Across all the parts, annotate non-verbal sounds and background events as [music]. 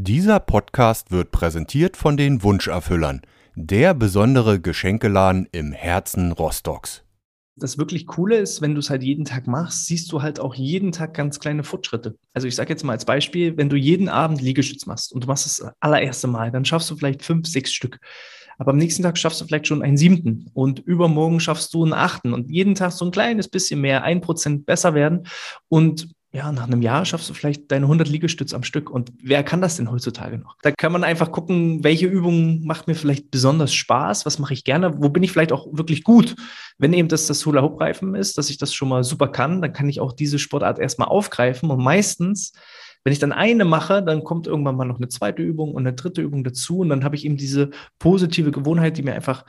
Dieser Podcast wird präsentiert von den Wunscherfüllern, der besondere Geschenkeladen im Herzen Rostocks. Das wirklich Coole ist, wenn du es halt jeden Tag machst, siehst du halt auch jeden Tag ganz kleine Fortschritte. Also ich sage jetzt mal als Beispiel, wenn du jeden Abend Liegestütz machst und du machst das allererste Mal, dann schaffst du vielleicht fünf, sechs Stück. Aber am nächsten Tag schaffst du vielleicht schon einen siebten und übermorgen schaffst du einen achten und jeden Tag so ein kleines bisschen mehr, ein Prozent besser werden. Und ja, nach einem Jahr schaffst du vielleicht deine 100 Liegestütze am Stück. Und wer kann das denn heutzutage noch? Da kann man einfach gucken, welche Übung macht mir vielleicht besonders Spaß, was mache ich gerne, wo bin ich vielleicht auch wirklich gut. Wenn eben das das Hula Hoop Reifen ist, dass ich das schon mal super kann, dann kann ich auch diese Sportart erstmal aufgreifen und meistens wenn ich dann eine mache, dann kommt irgendwann mal noch eine zweite Übung und eine dritte Übung dazu und dann habe ich eben diese positive Gewohnheit, die mir einfach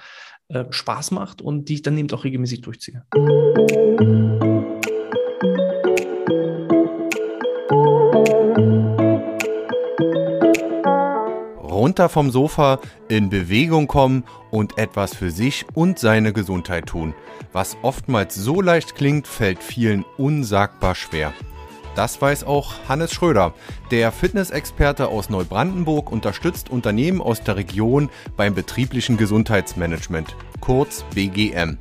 äh, Spaß macht und die ich dann eben auch regelmäßig durchziehe. Runter vom Sofa, in Bewegung kommen und etwas für sich und seine Gesundheit tun. Was oftmals so leicht klingt, fällt vielen unsagbar schwer. Das weiß auch Hannes Schröder. Der Fitnessexperte aus Neubrandenburg unterstützt Unternehmen aus der Region beim betrieblichen Gesundheitsmanagement, kurz BGM.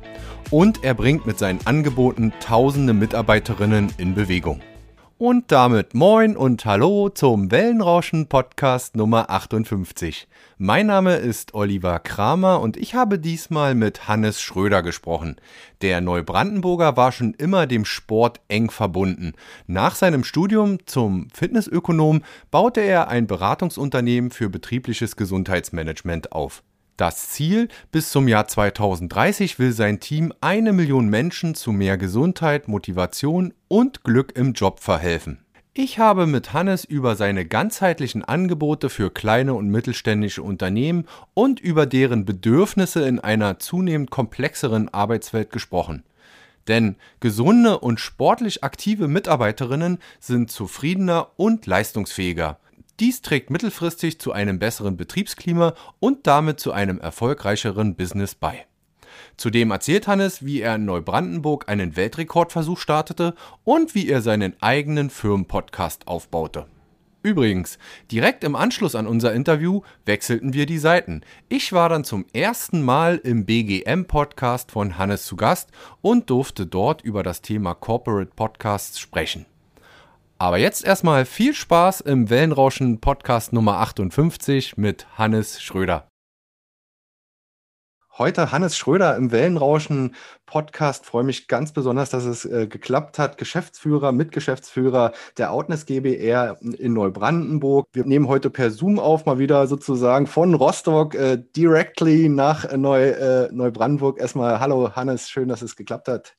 Und er bringt mit seinen Angeboten tausende Mitarbeiterinnen in Bewegung. Und damit moin und hallo zum Wellenrauschen Podcast Nummer 58. Mein Name ist Oliver Kramer und ich habe diesmal mit Hannes Schröder gesprochen. Der Neubrandenburger war schon immer dem Sport eng verbunden. Nach seinem Studium zum Fitnessökonom baute er ein Beratungsunternehmen für betriebliches Gesundheitsmanagement auf. Das Ziel, bis zum Jahr 2030 will sein Team eine Million Menschen zu mehr Gesundheit, Motivation und Glück im Job verhelfen. Ich habe mit Hannes über seine ganzheitlichen Angebote für kleine und mittelständische Unternehmen und über deren Bedürfnisse in einer zunehmend komplexeren Arbeitswelt gesprochen. Denn gesunde und sportlich aktive Mitarbeiterinnen sind zufriedener und leistungsfähiger. Dies trägt mittelfristig zu einem besseren Betriebsklima und damit zu einem erfolgreicheren Business bei. Zudem erzählt Hannes, wie er in Neubrandenburg einen Weltrekordversuch startete und wie er seinen eigenen Firmenpodcast aufbaute. Übrigens, direkt im Anschluss an unser Interview wechselten wir die Seiten. Ich war dann zum ersten Mal im BGM-Podcast von Hannes zu Gast und durfte dort über das Thema Corporate Podcasts sprechen. Aber jetzt erstmal viel Spaß im Wellenrauschen Podcast Nummer 58 mit Hannes Schröder. Heute Hannes Schröder im Wellenrauschen Podcast. Freue mich ganz besonders, dass es äh, geklappt hat. Geschäftsführer, Mitgeschäftsführer der Outness GBR in Neubrandenburg. Wir nehmen heute per Zoom auf, mal wieder sozusagen von Rostock äh, directly nach Neu, äh, Neubrandenburg. Erstmal hallo Hannes, schön, dass es geklappt hat.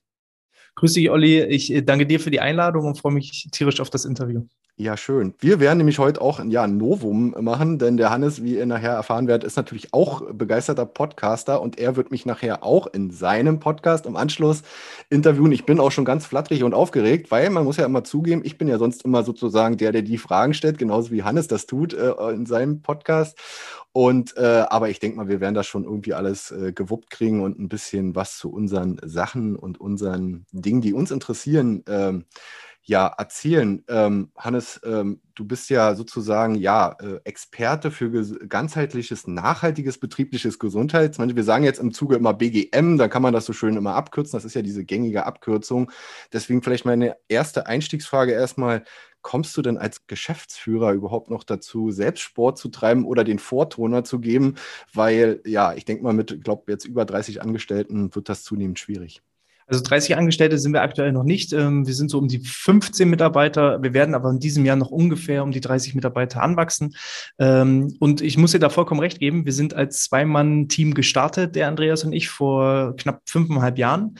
Grüß dich, Olli. Ich äh, danke dir für die Einladung und freue mich tierisch auf das Interview. Ja, schön. Wir werden nämlich heute auch ja, ein Novum machen, denn der Hannes, wie ihr nachher erfahren werdet, ist natürlich auch begeisterter Podcaster und er wird mich nachher auch in seinem Podcast im Anschluss interviewen. Ich bin auch schon ganz flatterig und aufgeregt, weil man muss ja immer zugeben, ich bin ja sonst immer sozusagen der, der die Fragen stellt, genauso wie Hannes das tut äh, in seinem Podcast. Und äh, aber ich denke mal, wir werden das schon irgendwie alles äh, gewuppt kriegen und ein bisschen was zu unseren Sachen und unseren Dingen, die uns interessieren, ähm, ja, erzählen. Ähm, Hannes, ähm, du bist ja sozusagen ja äh, Experte für ganzheitliches, nachhaltiges betriebliches Gesundheitsmanagement. Wir sagen jetzt im Zuge immer BGM, da kann man das so schön immer abkürzen. Das ist ja diese gängige Abkürzung. Deswegen vielleicht meine erste Einstiegsfrage erstmal kommst du denn als Geschäftsführer überhaupt noch dazu, selbst Sport zu treiben oder den Vortoner zu geben? Weil, ja, ich denke mal, mit, ich glaube, jetzt über 30 Angestellten wird das zunehmend schwierig. Also 30 Angestellte sind wir aktuell noch nicht. Ähm, wir sind so um die 15 Mitarbeiter. Wir werden aber in diesem Jahr noch ungefähr um die 30 Mitarbeiter anwachsen. Ähm, und ich muss dir da vollkommen recht geben. Wir sind als Zwei-Mann-Team gestartet, der Andreas und ich, vor knapp fünfeinhalb Jahren.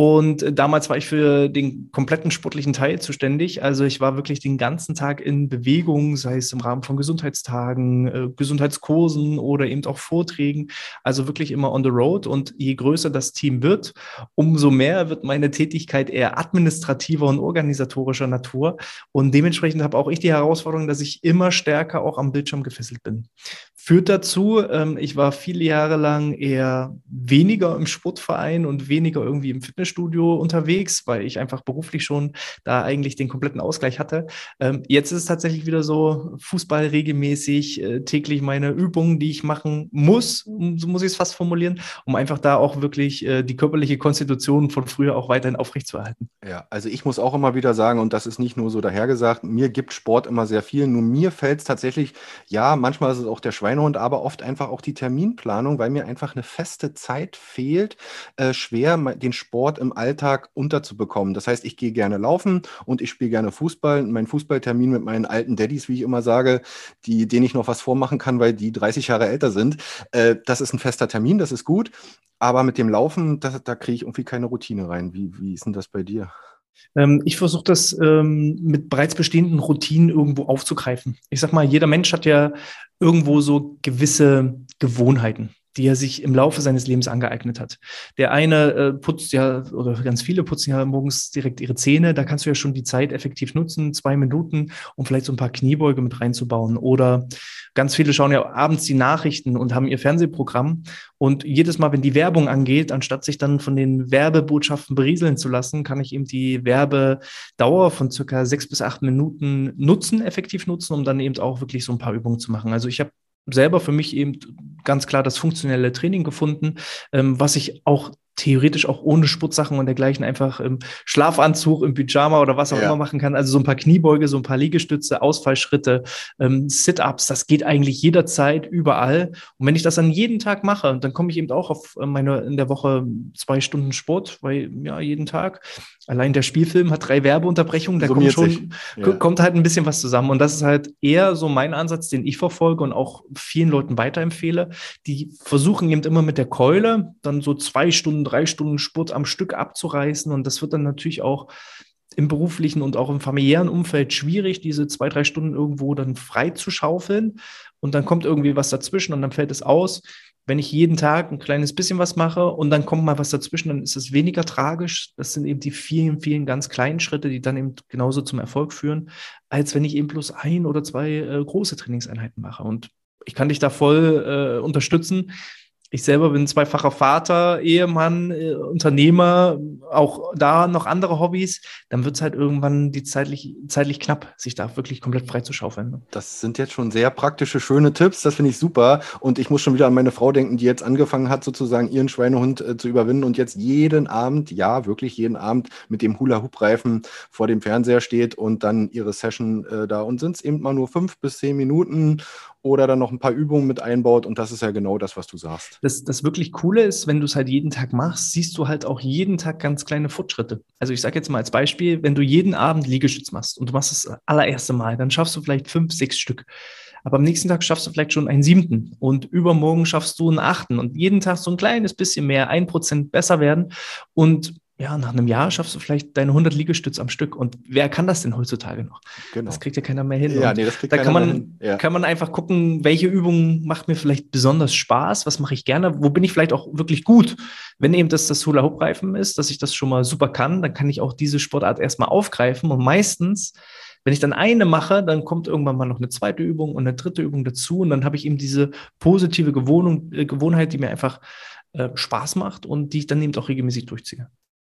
Und damals war ich für den kompletten sportlichen Teil zuständig. Also ich war wirklich den ganzen Tag in Bewegung, sei es im Rahmen von Gesundheitstagen, äh, Gesundheitskursen oder eben auch Vorträgen. Also wirklich immer on the road. Und je größer das Team wird, umso mehr wird meine Tätigkeit eher administrativer und organisatorischer Natur. Und dementsprechend habe auch ich die Herausforderung, dass ich immer stärker auch am Bildschirm gefesselt bin. Führt dazu, ähm, ich war viele Jahre lang eher weniger im Sportverein und weniger irgendwie im Fitness Fitnessstudio unterwegs, weil ich einfach beruflich schon da eigentlich den kompletten Ausgleich hatte. Ähm, jetzt ist es tatsächlich wieder so Fußball regelmäßig, äh, täglich meine Übungen, die ich machen muss, so muss ich es fast formulieren, um einfach da auch wirklich äh, die körperliche Konstitution von früher auch weiterhin aufrechtzuerhalten. Ja, also ich muss auch immer wieder sagen, und das ist nicht nur so dahergesagt, mir gibt Sport immer sehr viel. Nur mir fällt es tatsächlich, ja, manchmal ist es auch der Schweinehund, aber oft einfach auch die Terminplanung, weil mir einfach eine feste Zeit fehlt, äh, schwer den Sport im Alltag unterzubekommen. Das heißt, ich gehe gerne laufen und ich spiele gerne Fußball. Mein Fußballtermin mit meinen alten Daddys, wie ich immer sage, die, denen ich noch was vormachen kann, weil die 30 Jahre älter sind, äh, das ist ein fester Termin, das ist gut. Aber mit dem Laufen, das, da kriege ich irgendwie keine Routine rein. Wie, wie ist denn das bei dir? Ähm, ich versuche das ähm, mit bereits bestehenden Routinen irgendwo aufzugreifen. Ich sag mal, jeder Mensch hat ja irgendwo so gewisse Gewohnheiten die er sich im Laufe seines Lebens angeeignet hat. Der eine äh, putzt ja, oder ganz viele putzen ja morgens direkt ihre Zähne. Da kannst du ja schon die Zeit effektiv nutzen, zwei Minuten, um vielleicht so ein paar Kniebeuge mit reinzubauen. Oder ganz viele schauen ja abends die Nachrichten und haben ihr Fernsehprogramm. Und jedes Mal, wenn die Werbung angeht, anstatt sich dann von den Werbebotschaften berieseln zu lassen, kann ich eben die Werbedauer von circa sechs bis acht Minuten nutzen, effektiv nutzen, um dann eben auch wirklich so ein paar Übungen zu machen. Also ich habe selber für mich eben ganz klar das funktionelle Training gefunden, ähm, was ich auch theoretisch auch ohne Sportsachen und dergleichen einfach im Schlafanzug, im Pyjama oder was auch ja. immer machen kann. Also so ein paar Kniebeuge, so ein paar Liegestütze, Ausfallschritte, ähm, Sit-ups, das geht eigentlich jederzeit, überall. Und wenn ich das an jeden Tag mache, dann komme ich eben auch auf meine in der Woche zwei Stunden Sport, weil ja jeden Tag. Allein der Spielfilm hat drei Werbeunterbrechungen, da kommt schon, ja. kommt halt ein bisschen was zusammen. Und das ist halt eher so mein Ansatz, den ich verfolge und auch vielen Leuten weiterempfehle. Die versuchen eben immer mit der Keule dann so zwei Stunden drei Stunden Sport am Stück abzureißen. Und das wird dann natürlich auch im beruflichen und auch im familiären Umfeld schwierig, diese zwei, drei Stunden irgendwo dann frei zu schaufeln. Und dann kommt irgendwie was dazwischen und dann fällt es aus. Wenn ich jeden Tag ein kleines bisschen was mache und dann kommt mal was dazwischen, dann ist es weniger tragisch. Das sind eben die vielen, vielen ganz kleinen Schritte, die dann eben genauso zum Erfolg führen, als wenn ich eben bloß ein oder zwei äh, große Trainingseinheiten mache. Und ich kann dich da voll äh, unterstützen ich selber bin zweifacher Vater, Ehemann, äh, Unternehmer, auch da noch andere Hobbys, dann wird es halt irgendwann die zeitlich, zeitlich knapp, sich da wirklich komplett frei zu schaufeln. Ne? Das sind jetzt schon sehr praktische, schöne Tipps, das finde ich super. Und ich muss schon wieder an meine Frau denken, die jetzt angefangen hat, sozusagen ihren Schweinehund äh, zu überwinden und jetzt jeden Abend, ja, wirklich jeden Abend mit dem Hula-Hoop-Reifen vor dem Fernseher steht und dann ihre Session äh, da und sind es eben mal nur fünf bis zehn Minuten oder dann noch ein paar Übungen mit einbaut. Und das ist ja genau das, was du sagst. Das, das wirklich Coole ist, wenn du es halt jeden Tag machst, siehst du halt auch jeden Tag ganz kleine Fortschritte. Also ich sage jetzt mal als Beispiel, wenn du jeden Abend Liegestütz machst und du machst das allererste Mal, dann schaffst du vielleicht fünf, sechs Stück. Aber am nächsten Tag schaffst du vielleicht schon einen siebten und übermorgen schaffst du einen achten und jeden Tag so ein kleines bisschen mehr, ein Prozent besser werden. Und ja, nach einem Jahr schaffst du vielleicht deine 100 Liegestütze am Stück. Und wer kann das denn heutzutage noch? Genau. Das kriegt ja keiner mehr hin. Ja, nee, das kriegt da kann man, ja. kann man einfach gucken, welche Übung macht mir vielleicht besonders Spaß, was mache ich gerne, wo bin ich vielleicht auch wirklich gut. Wenn eben das das Hula Hoop Reifen ist, dass ich das schon mal super kann, dann kann ich auch diese Sportart erstmal aufgreifen und meistens wenn ich dann eine mache, dann kommt irgendwann mal noch eine zweite Übung und eine dritte Übung dazu und dann habe ich eben diese positive Gewohnung, äh, Gewohnheit, die mir einfach äh, Spaß macht und die ich dann eben auch regelmäßig durchziehe.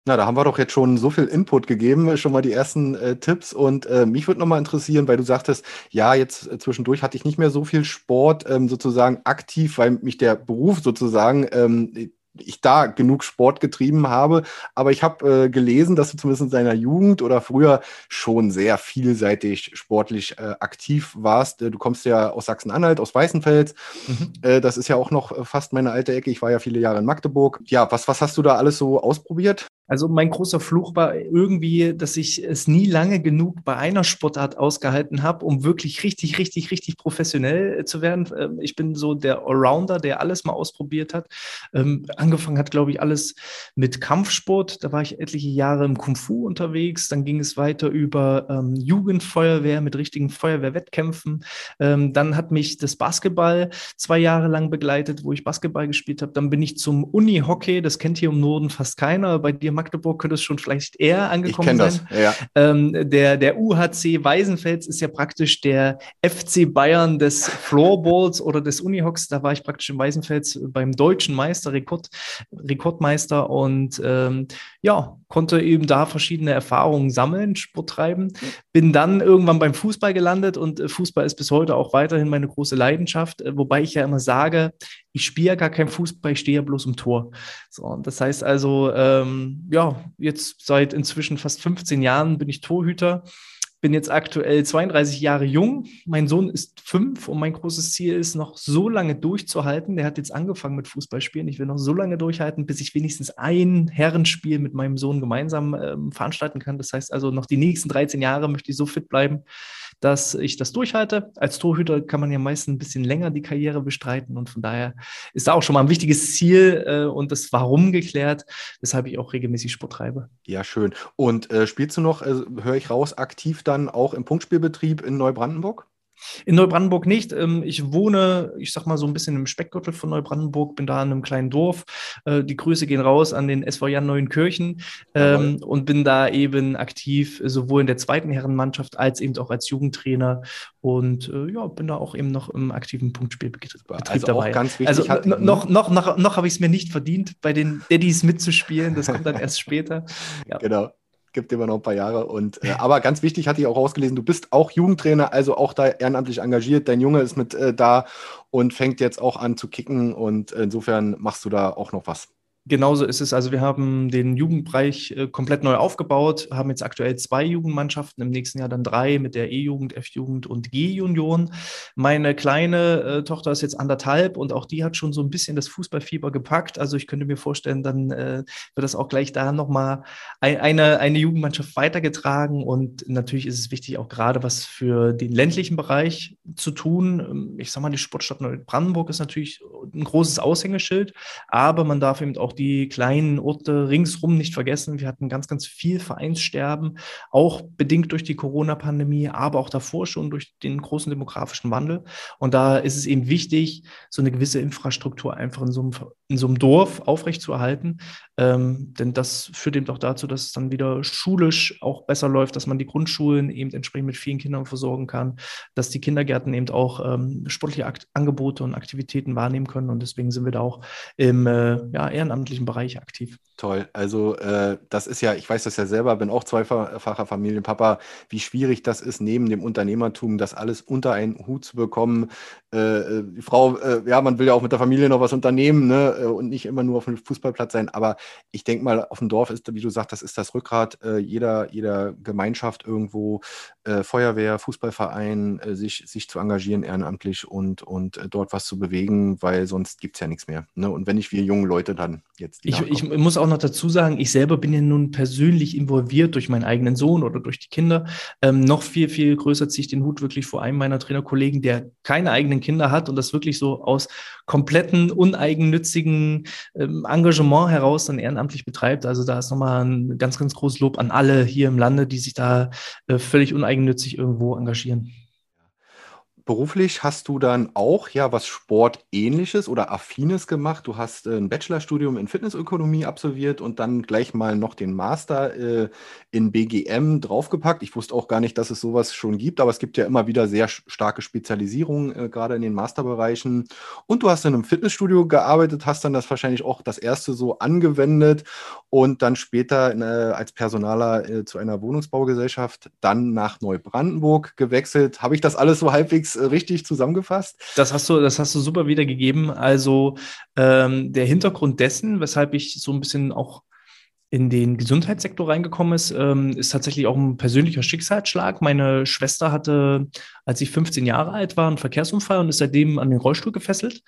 Na, da haben wir doch jetzt schon so viel Input gegeben, schon mal die ersten äh, Tipps. Und äh, mich würde nochmal interessieren, weil du sagtest, ja, jetzt äh, zwischendurch hatte ich nicht mehr so viel Sport ähm, sozusagen aktiv, weil mich der Beruf sozusagen ähm, ich da genug Sport getrieben habe. Aber ich habe äh, gelesen, dass du zumindest in deiner Jugend oder früher schon sehr vielseitig sportlich äh, aktiv warst. Äh, du kommst ja aus Sachsen-Anhalt, aus Weißenfels. Mhm. Äh, das ist ja auch noch äh, fast meine alte Ecke. Ich war ja viele Jahre in Magdeburg. Ja, was, was hast du da alles so ausprobiert? Also mein großer Fluch war irgendwie, dass ich es nie lange genug bei einer Sportart ausgehalten habe, um wirklich richtig, richtig, richtig professionell zu werden. Ähm, ich bin so der Allrounder, der alles mal ausprobiert hat. Ähm, angefangen hat, glaube ich, alles mit Kampfsport. Da war ich etliche Jahre im Kung Fu unterwegs. Dann ging es weiter über ähm, Jugendfeuerwehr mit richtigen Feuerwehrwettkämpfen. Dann hat mich das Basketball zwei Jahre lang begleitet, wo ich Basketball gespielt habe. Dann bin ich zum Uni-Hockey. Das kennt hier im Norden fast keiner. Bei dir Magdeburg könnte es schon vielleicht eher angekommen ich sein. Das, ja. Ähm, der, der UHC Weißenfels ist ja praktisch der FC Bayern des Floorballs oder des Unihocks. Da war ich praktisch im Weißenfels beim deutschen Meister, Rekord, Rekordmeister und ähm, ja, konnte eben da verschiedene Erfahrungen sammeln, Sport treiben. Bin dann irgendwann beim Fußball gelandet und äh, Fußball ist bis heute auch weiterhin meine große Leidenschaft, äh, wobei ich ja immer sage, ich spiele ja gar kein Fußball, ich stehe ja bloß im Tor. So, das heißt also, ähm, ja, jetzt seit inzwischen fast 15 Jahren bin ich Torhüter bin jetzt aktuell 32 Jahre jung. Mein Sohn ist fünf und mein großes Ziel ist, noch so lange durchzuhalten. Der hat jetzt angefangen mit Fußballspielen. Ich will noch so lange durchhalten, bis ich wenigstens ein Herrenspiel mit meinem Sohn gemeinsam ähm, veranstalten kann. Das heißt also, noch die nächsten 13 Jahre möchte ich so fit bleiben, dass ich das durchhalte. Als Torhüter kann man ja meistens ein bisschen länger die Karriere bestreiten und von daher ist da auch schon mal ein wichtiges Ziel äh, und das Warum geklärt, weshalb ich auch regelmäßig Sport treibe. Ja, schön. Und äh, spielst du noch, äh, höre ich raus, aktiv dann auch im Punktspielbetrieb in Neubrandenburg? In Neubrandenburg nicht. Ähm, ich wohne, ich sag mal so ein bisschen im Speckgürtel von Neubrandenburg, bin da in einem kleinen Dorf. Äh, die Grüße gehen raus an den SV Jan Neuenkirchen ähm, und bin da eben aktiv, sowohl in der zweiten Herrenmannschaft als eben auch als Jugendtrainer und äh, ja, bin da auch eben noch im aktiven Punktspielbetrieb also dabei. ganz wichtig. Also noch, noch, noch, noch habe ich es mir nicht verdient, bei den Daddies mitzuspielen. Das kommt dann erst [laughs] später. Ja. Genau gibt immer noch ein paar Jahre. Und äh, aber ganz wichtig, hatte ich auch rausgelesen, du bist auch Jugendtrainer, also auch da ehrenamtlich engagiert. Dein Junge ist mit äh, da und fängt jetzt auch an zu kicken und insofern machst du da auch noch was. Genauso ist es. Also wir haben den Jugendbereich äh, komplett neu aufgebaut, haben jetzt aktuell zwei Jugendmannschaften, im nächsten Jahr dann drei mit der E-Jugend, F-Jugend und G-Junioren. Meine kleine äh, Tochter ist jetzt anderthalb und auch die hat schon so ein bisschen das Fußballfieber gepackt. Also ich könnte mir vorstellen, dann äh, wird das auch gleich da nochmal ein, eine, eine Jugendmannschaft weitergetragen. Und natürlich ist es wichtig, auch gerade was für den ländlichen Bereich zu tun. Ähm, ich sage mal, die Sportstadt Neubrandenburg ist natürlich ein großes Aushängeschild, aber man darf eben auch auch die kleinen Orte ringsrum nicht vergessen. Wir hatten ganz, ganz viel Vereinssterben, auch bedingt durch die Corona-Pandemie, aber auch davor schon durch den großen demografischen Wandel. Und da ist es eben wichtig, so eine gewisse Infrastruktur einfach in so einem, in so einem Dorf aufrechtzuerhalten. Ähm, denn das führt eben auch dazu, dass es dann wieder schulisch auch besser läuft, dass man die Grundschulen eben entsprechend mit vielen Kindern versorgen kann, dass die Kindergärten eben auch ähm, sportliche Akt Angebote und Aktivitäten wahrnehmen können. Und deswegen sind wir da auch im äh, ja, ehrenamtlichen Bereich aktiv. Toll. Also äh, das ist ja, ich weiß das ja selber, bin auch zweifacher Familienpapa, wie schwierig das ist, neben dem Unternehmertum das alles unter einen Hut zu bekommen. Äh, äh die Frau, äh, ja, man will ja auch mit der Familie noch was unternehmen ne? Äh, und nicht immer nur auf dem Fußballplatz sein, aber ich denke mal, auf dem Dorf ist, wie du sagst, das ist das Rückgrat äh, jeder, jeder Gemeinschaft irgendwo, äh, Feuerwehr, Fußballverein, äh, sich, sich zu engagieren ehrenamtlich und, und äh, dort was zu bewegen, weil sonst gibt es ja nichts mehr. Ne? Und wenn nicht wir jungen Leute dann jetzt. Ich, ich, muss auch noch dazu sagen, ich selber bin ja nun persönlich involviert durch meinen eigenen Sohn oder durch die Kinder. Ähm, noch viel, viel größer ziehe ich den Hut wirklich vor einem meiner Trainerkollegen, der keine eigenen Kinder hat und das wirklich so aus kompletten uneigennützigen ähm, Engagement heraus dann ehrenamtlich betreibt. Also da ist nochmal ein ganz, ganz großes Lob an alle hier im Lande, die sich da äh, völlig uneigennützig irgendwo engagieren. Beruflich hast du dann auch ja was Sportähnliches oder Affines gemacht. Du hast äh, ein Bachelorstudium in Fitnessökonomie absolviert und dann gleich mal noch den Master äh, in BGM draufgepackt. Ich wusste auch gar nicht, dass es sowas schon gibt, aber es gibt ja immer wieder sehr starke Spezialisierungen, äh, gerade in den Masterbereichen. Und du hast in einem Fitnessstudio gearbeitet, hast dann das wahrscheinlich auch das erste so angewendet und dann später äh, als Personaler äh, zu einer Wohnungsbaugesellschaft dann nach Neubrandenburg gewechselt. Habe ich das alles so halbwegs richtig zusammengefasst? Das hast du, das hast du super wiedergegeben. Also ähm, der Hintergrund dessen, weshalb ich so ein bisschen auch in den Gesundheitssektor reingekommen ist, ähm, ist tatsächlich auch ein persönlicher Schicksalsschlag. Meine Schwester hatte, als ich 15 Jahre alt war, einen Verkehrsunfall und ist seitdem an den Rollstuhl gefesselt.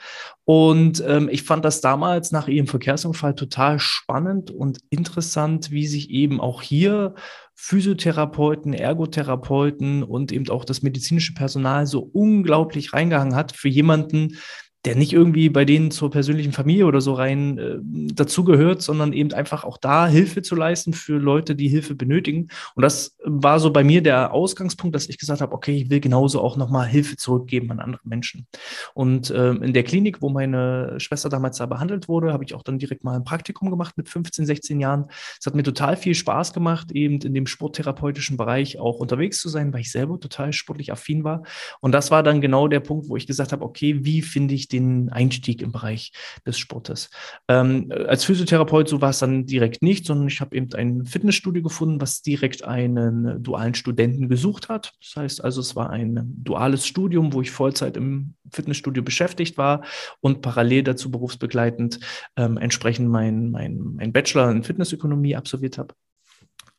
Und ähm, ich fand das damals nach ihrem Verkehrsunfall total spannend und interessant, wie sich eben auch hier Physiotherapeuten, Ergotherapeuten und eben auch das medizinische Personal so unglaublich reingehangen hat für jemanden, der nicht irgendwie bei denen zur persönlichen Familie oder so rein äh, dazugehört, sondern eben einfach auch da Hilfe zu leisten für Leute, die Hilfe benötigen. Und das war so bei mir der Ausgangspunkt, dass ich gesagt habe, okay, ich will genauso auch nochmal Hilfe zurückgeben an andere Menschen. Und äh, in der Klinik, wo meine Schwester damals da behandelt wurde, habe ich auch dann direkt mal ein Praktikum gemacht mit 15, 16 Jahren. Es hat mir total viel Spaß gemacht, eben in dem sporttherapeutischen Bereich auch unterwegs zu sein, weil ich selber total sportlich affin war. Und das war dann genau der Punkt, wo ich gesagt habe, okay, wie finde ich den Einstieg im Bereich des Sportes. Ähm, als Physiotherapeut so war es dann direkt nicht, sondern ich habe eben ein Fitnessstudio gefunden, was direkt einen dualen Studenten gesucht hat. Das heißt also, es war ein duales Studium, wo ich Vollzeit im Fitnessstudio beschäftigt war und parallel dazu berufsbegleitend ähm, entsprechend mein, mein, mein Bachelor in Fitnessökonomie absolviert habe.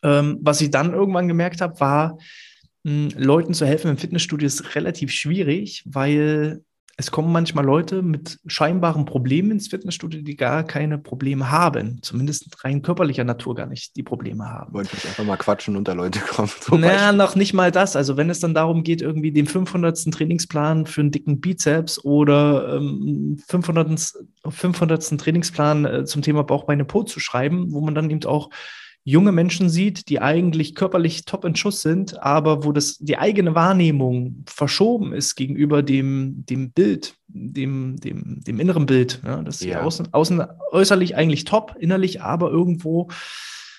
Ähm, was ich dann irgendwann gemerkt habe, war, hm, Leuten zu helfen im Fitnessstudio ist relativ schwierig, weil es kommen manchmal Leute mit scheinbaren Problemen ins Fitnessstudio, die gar keine Probleme haben. Zumindest rein körperlicher Natur gar nicht die Probleme haben. Wollte ich einfach mal quatschen und da Leute kommen. Naja, noch nicht mal das. Also wenn es dann darum geht, irgendwie den 500. Trainingsplan für einen dicken Bizeps oder ähm, 500. 500. Trainingsplan äh, zum Thema Bauch, Beine, Po zu schreiben, wo man dann eben auch junge Menschen sieht, die eigentlich körperlich top in Schuss sind, aber wo das die eigene Wahrnehmung verschoben ist gegenüber dem, dem Bild, dem, dem, dem inneren Bild. Ja, dass ja. sie außen, außen äußerlich eigentlich top, innerlich aber irgendwo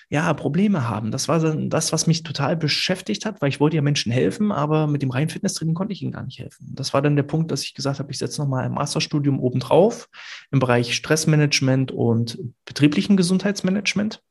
ja, Probleme haben. Das war dann das, was mich total beschäftigt hat, weil ich wollte ja Menschen helfen, aber mit dem reinen Fitnesstraining konnte ich ihnen gar nicht helfen. Das war dann der Punkt, dass ich gesagt habe, ich setze nochmal ein Masterstudium obendrauf im Bereich Stressmanagement und betrieblichen Gesundheitsmanagement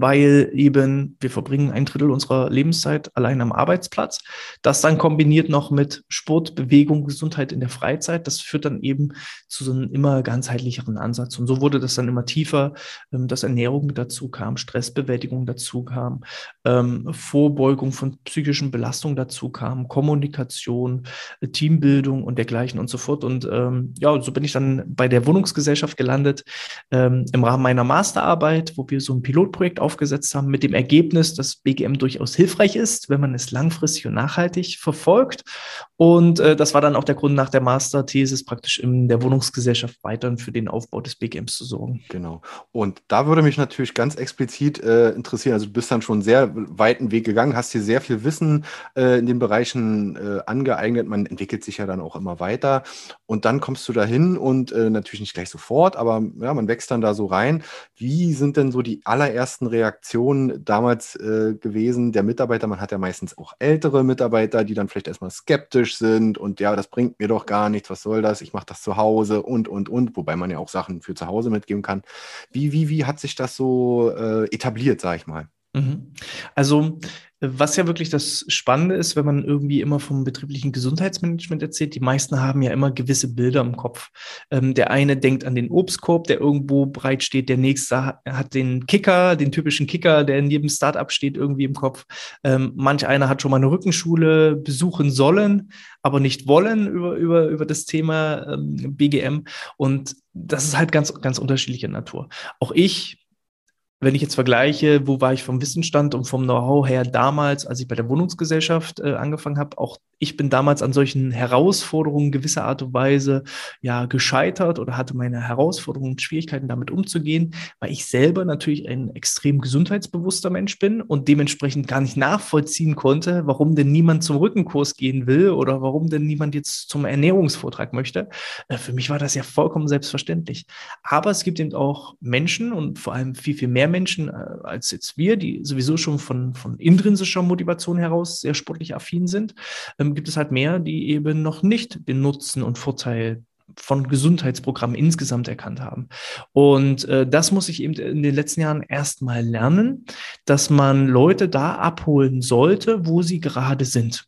weil eben wir verbringen ein Drittel unserer Lebenszeit allein am Arbeitsplatz. Das dann kombiniert noch mit Sport, Bewegung, Gesundheit in der Freizeit, das führt dann eben zu so einem immer ganzheitlicheren Ansatz. Und so wurde das dann immer tiefer, ähm, dass Ernährung dazu kam, Stressbewältigung dazu kam, ähm, Vorbeugung von psychischen Belastungen dazu kam, Kommunikation, äh, Teambildung und dergleichen und so fort. Und ähm, ja, so bin ich dann bei der Wohnungsgesellschaft gelandet im Rahmen meiner Masterarbeit, wo wir so ein Pilotprojekt aufgesetzt haben, mit dem Ergebnis, dass BGM durchaus hilfreich ist, wenn man es langfristig und nachhaltig verfolgt. Und äh, das war dann auch der Grund nach der Masterthesis praktisch in der Wohnungsgesellschaft weiterhin für den Aufbau des BGMs zu sorgen. Genau. Und da würde mich natürlich ganz explizit äh, interessieren, also du bist dann schon sehr weiten Weg gegangen, hast hier sehr viel Wissen äh, in den Bereichen äh, angeeignet, man entwickelt sich ja dann auch immer weiter und dann kommst du dahin und äh, natürlich nicht gleich sofort, aber ja, man wächst dann da so rein. Wie sind denn so die allerersten Reaktionen damals äh, gewesen der Mitarbeiter? Man hat ja meistens auch ältere Mitarbeiter, die dann vielleicht erstmal skeptisch skeptisch sind und ja, das bringt mir doch gar nichts, was soll das? Ich mache das zu Hause und, und, und, wobei man ja auch Sachen für zu Hause mitgeben kann. Wie, wie, wie hat sich das so äh, etabliert, sag ich mal? Mhm. Also was ja wirklich das Spannende ist, wenn man irgendwie immer vom betrieblichen Gesundheitsmanagement erzählt, die meisten haben ja immer gewisse Bilder im Kopf. Ähm, der eine denkt an den Obstkorb, der irgendwo breit steht, der nächste hat den Kicker, den typischen Kicker, der in jedem Startup steht, irgendwie im Kopf. Ähm, manch einer hat schon mal eine Rückenschule besuchen sollen, aber nicht wollen über, über, über das Thema ähm, BGM. Und das ist halt ganz, ganz unterschiedlicher Natur. Auch ich wenn ich jetzt vergleiche, wo war ich vom Wissensstand und vom Know-how her damals, als ich bei der Wohnungsgesellschaft äh, angefangen habe, auch ich bin damals an solchen Herausforderungen gewisser Art und Weise ja gescheitert oder hatte meine Herausforderungen und Schwierigkeiten damit umzugehen, weil ich selber natürlich ein extrem gesundheitsbewusster Mensch bin und dementsprechend gar nicht nachvollziehen konnte, warum denn niemand zum Rückenkurs gehen will oder warum denn niemand jetzt zum Ernährungsvortrag möchte. Äh, für mich war das ja vollkommen selbstverständlich. Aber es gibt eben auch Menschen und vor allem viel, viel mehr Menschen äh, als jetzt wir, die sowieso schon von, von intrinsischer Motivation heraus sehr sportlich affin sind, ähm, gibt es halt mehr, die eben noch nicht den Nutzen und Vorteil von Gesundheitsprogrammen insgesamt erkannt haben. Und äh, das muss ich eben in den letzten Jahren erstmal lernen, dass man Leute da abholen sollte, wo sie gerade sind.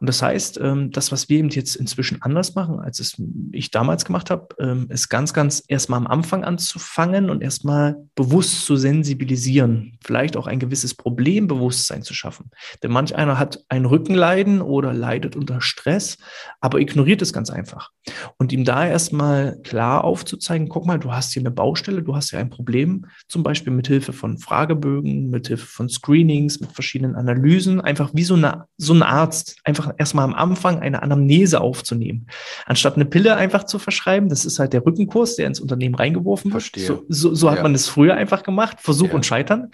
Und das heißt, ähm, das, was wir eben jetzt inzwischen anders machen, als es ich damals gemacht habe, ähm, ist ganz, ganz erstmal am Anfang anzufangen und erstmal bewusst zu sensibilisieren, vielleicht auch ein gewisses Problembewusstsein zu schaffen. Denn manch einer hat ein Rückenleiden oder leidet unter Stress, aber ignoriert es ganz einfach. Und ihm da erstmal klar aufzuzeigen, guck mal, du hast hier eine Baustelle, du hast hier ein Problem, zum Beispiel mit Hilfe von Fragebögen, mit Hilfe von Screenings, mit verschiedenen Analysen, einfach wie so, eine, so ein Arzt, ist, einfach erstmal am Anfang eine Anamnese aufzunehmen. Anstatt eine Pille einfach zu verschreiben, das ist halt der Rückenkurs, der ins Unternehmen reingeworfen wird. Verstehe. So, so, so hat Ja. man es früher einfach gemacht, Versuch Ja. und Scheitern.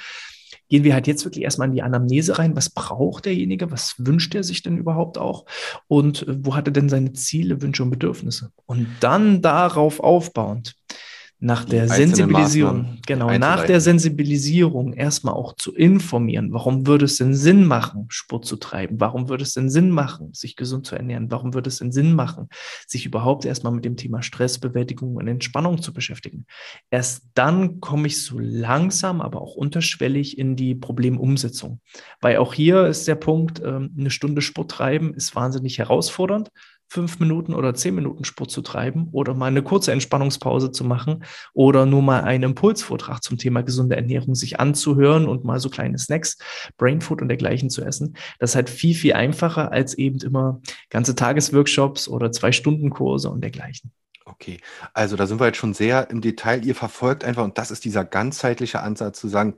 Gehen wir halt jetzt wirklich erstmal in die Anamnese rein. Was braucht derjenige? Was wünscht er sich denn überhaupt auch? Und äh, wo hat er denn seine Ziele, Wünsche und Bedürfnisse? Und dann darauf aufbauend, nach der Sensibilisierung, genau, nach der Sensibilisierung erstmal auch zu informieren. Warum würde es denn Sinn machen, Sport zu treiben? Warum würde es denn Sinn machen, sich gesund zu ernähren? Warum würde es denn Sinn machen, sich überhaupt erstmal mit dem Thema Stressbewältigung und Entspannung zu beschäftigen? Erst dann komme ich so langsam, aber auch unterschwellig in die Problemumsetzung. Weil auch hier ist der Punkt, ähm, eine Stunde Sport treiben ist wahnsinnig herausfordernd. Fünf Minuten oder zehn Minuten Sport zu treiben oder mal eine kurze Entspannungspause zu machen oder nur mal einen Impulsvortrag zum Thema gesunde Ernährung sich anzuhören und mal so kleine Snacks, Brainfood und dergleichen zu essen. Das ist halt viel, viel einfacher als eben immer ganze Tagesworkshops oder zwei Stunden Kurse und dergleichen. Okay, also da sind wir jetzt schon sehr im Detail. Ihr verfolgt einfach, und das ist dieser ganzheitliche Ansatz zu sagen,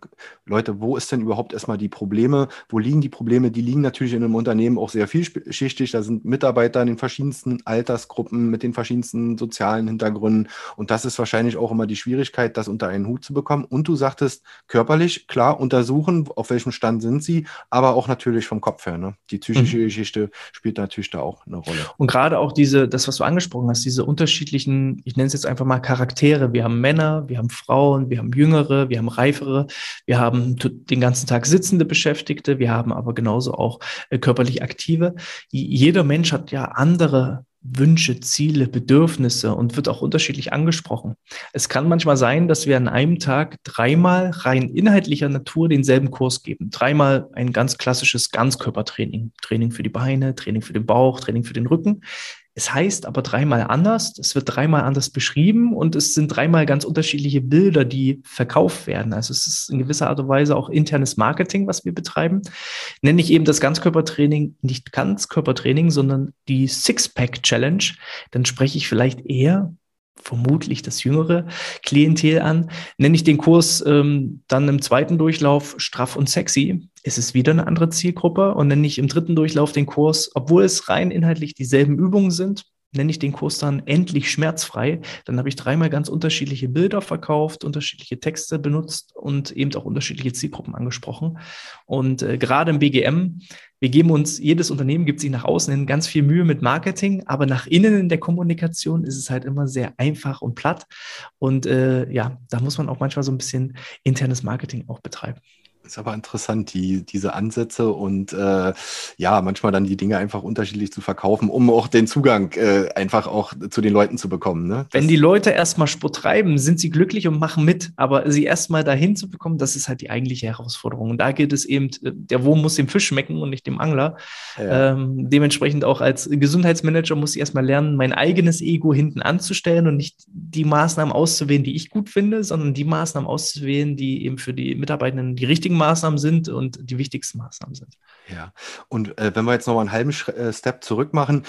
Leute, wo ist denn überhaupt erstmal die Probleme? Wo liegen die Probleme? Die liegen natürlich in einem Unternehmen auch sehr vielschichtig. Da sind Mitarbeiter in den verschiedensten Altersgruppen mit den verschiedensten sozialen Hintergründen. Und das ist wahrscheinlich auch immer die Schwierigkeit, das unter einen Hut zu bekommen. Und du sagtest, körperlich, klar, untersuchen, auf welchem Stand sind sie, aber auch natürlich vom Kopf her. Ne? Die psychische Mhm. Geschichte spielt natürlich da auch eine Rolle. Und gerade auch diese, das, was du angesprochen hast, diese unterschiedlichen, ich nenne es jetzt einfach mal Charaktere. Wir haben Männer, wir haben Frauen, wir haben Jüngere, wir haben Reifere, wir haben den ganzen Tag sitzende Beschäftigte, wir haben aber genauso auch äh, körperlich aktive. Jeder Mensch hat ja andere Wünsche, Ziele, Bedürfnisse und wird auch unterschiedlich angesprochen. Es kann manchmal sein, dass wir an einem Tag dreimal rein inhaltlicher Natur denselben Kurs geben. Dreimal ein ganz klassisches Ganzkörpertraining. Training für die Beine, Training für den Bauch, Training für den Rücken. Es heißt aber dreimal anders, es wird dreimal anders beschrieben und es sind dreimal ganz unterschiedliche Bilder, die verkauft werden. Also es ist in gewisser Art und Weise auch internes Marketing, was wir betreiben. Nenne ich eben das Ganzkörpertraining nicht Ganzkörpertraining, sondern die Sixpack-Challenge. Dann spreche ich vielleicht eher vermutlich das jüngere Klientel an. Nenne ich den Kurs ähm, dann im zweiten Durchlauf straff und sexy, ist es wieder eine andere Zielgruppe. Und nenne ich im dritten Durchlauf den Kurs, obwohl es rein inhaltlich dieselben Übungen sind, nenne ich den Kurs dann endlich schmerzfrei. Dann habe ich dreimal ganz unterschiedliche Bilder verkauft, unterschiedliche Texte benutzt und eben auch unterschiedliche Zielgruppen angesprochen. Und äh, gerade im BGM, wir geben uns, jedes Unternehmen gibt sich nach außen hin ganz viel Mühe mit Marketing, aber nach innen in der Kommunikation ist es halt immer sehr einfach und platt. Und äh, ja, da muss man auch manchmal so ein bisschen internes Marketing auch betreiben. Ist aber interessant, die, diese Ansätze und äh, ja, manchmal dann die Dinge einfach unterschiedlich zu verkaufen, um auch den Zugang äh, einfach auch zu den Leuten zu bekommen. Ne? Wenn die Leute erstmal Sport treiben, sind sie glücklich und machen mit, aber sie erstmal dahin zu bekommen, das ist halt die eigentliche Herausforderung. Und da gilt es eben, äh, der Wurm muss dem Fisch schmecken und nicht dem Angler. ja. Ähm, dementsprechend auch als Gesundheitsmanager muss ich erstmal lernen, mein eigenes Ego hinten anzustellen und nicht die Maßnahmen auszuwählen, die ich gut finde, sondern die Maßnahmen auszuwählen, die eben für die Mitarbeitenden die richtigen Maßnahmen sind und die wichtigsten Maßnahmen sind. ja. Und äh, wenn wir jetzt noch mal einen halben Schre- äh, Step zurück machen,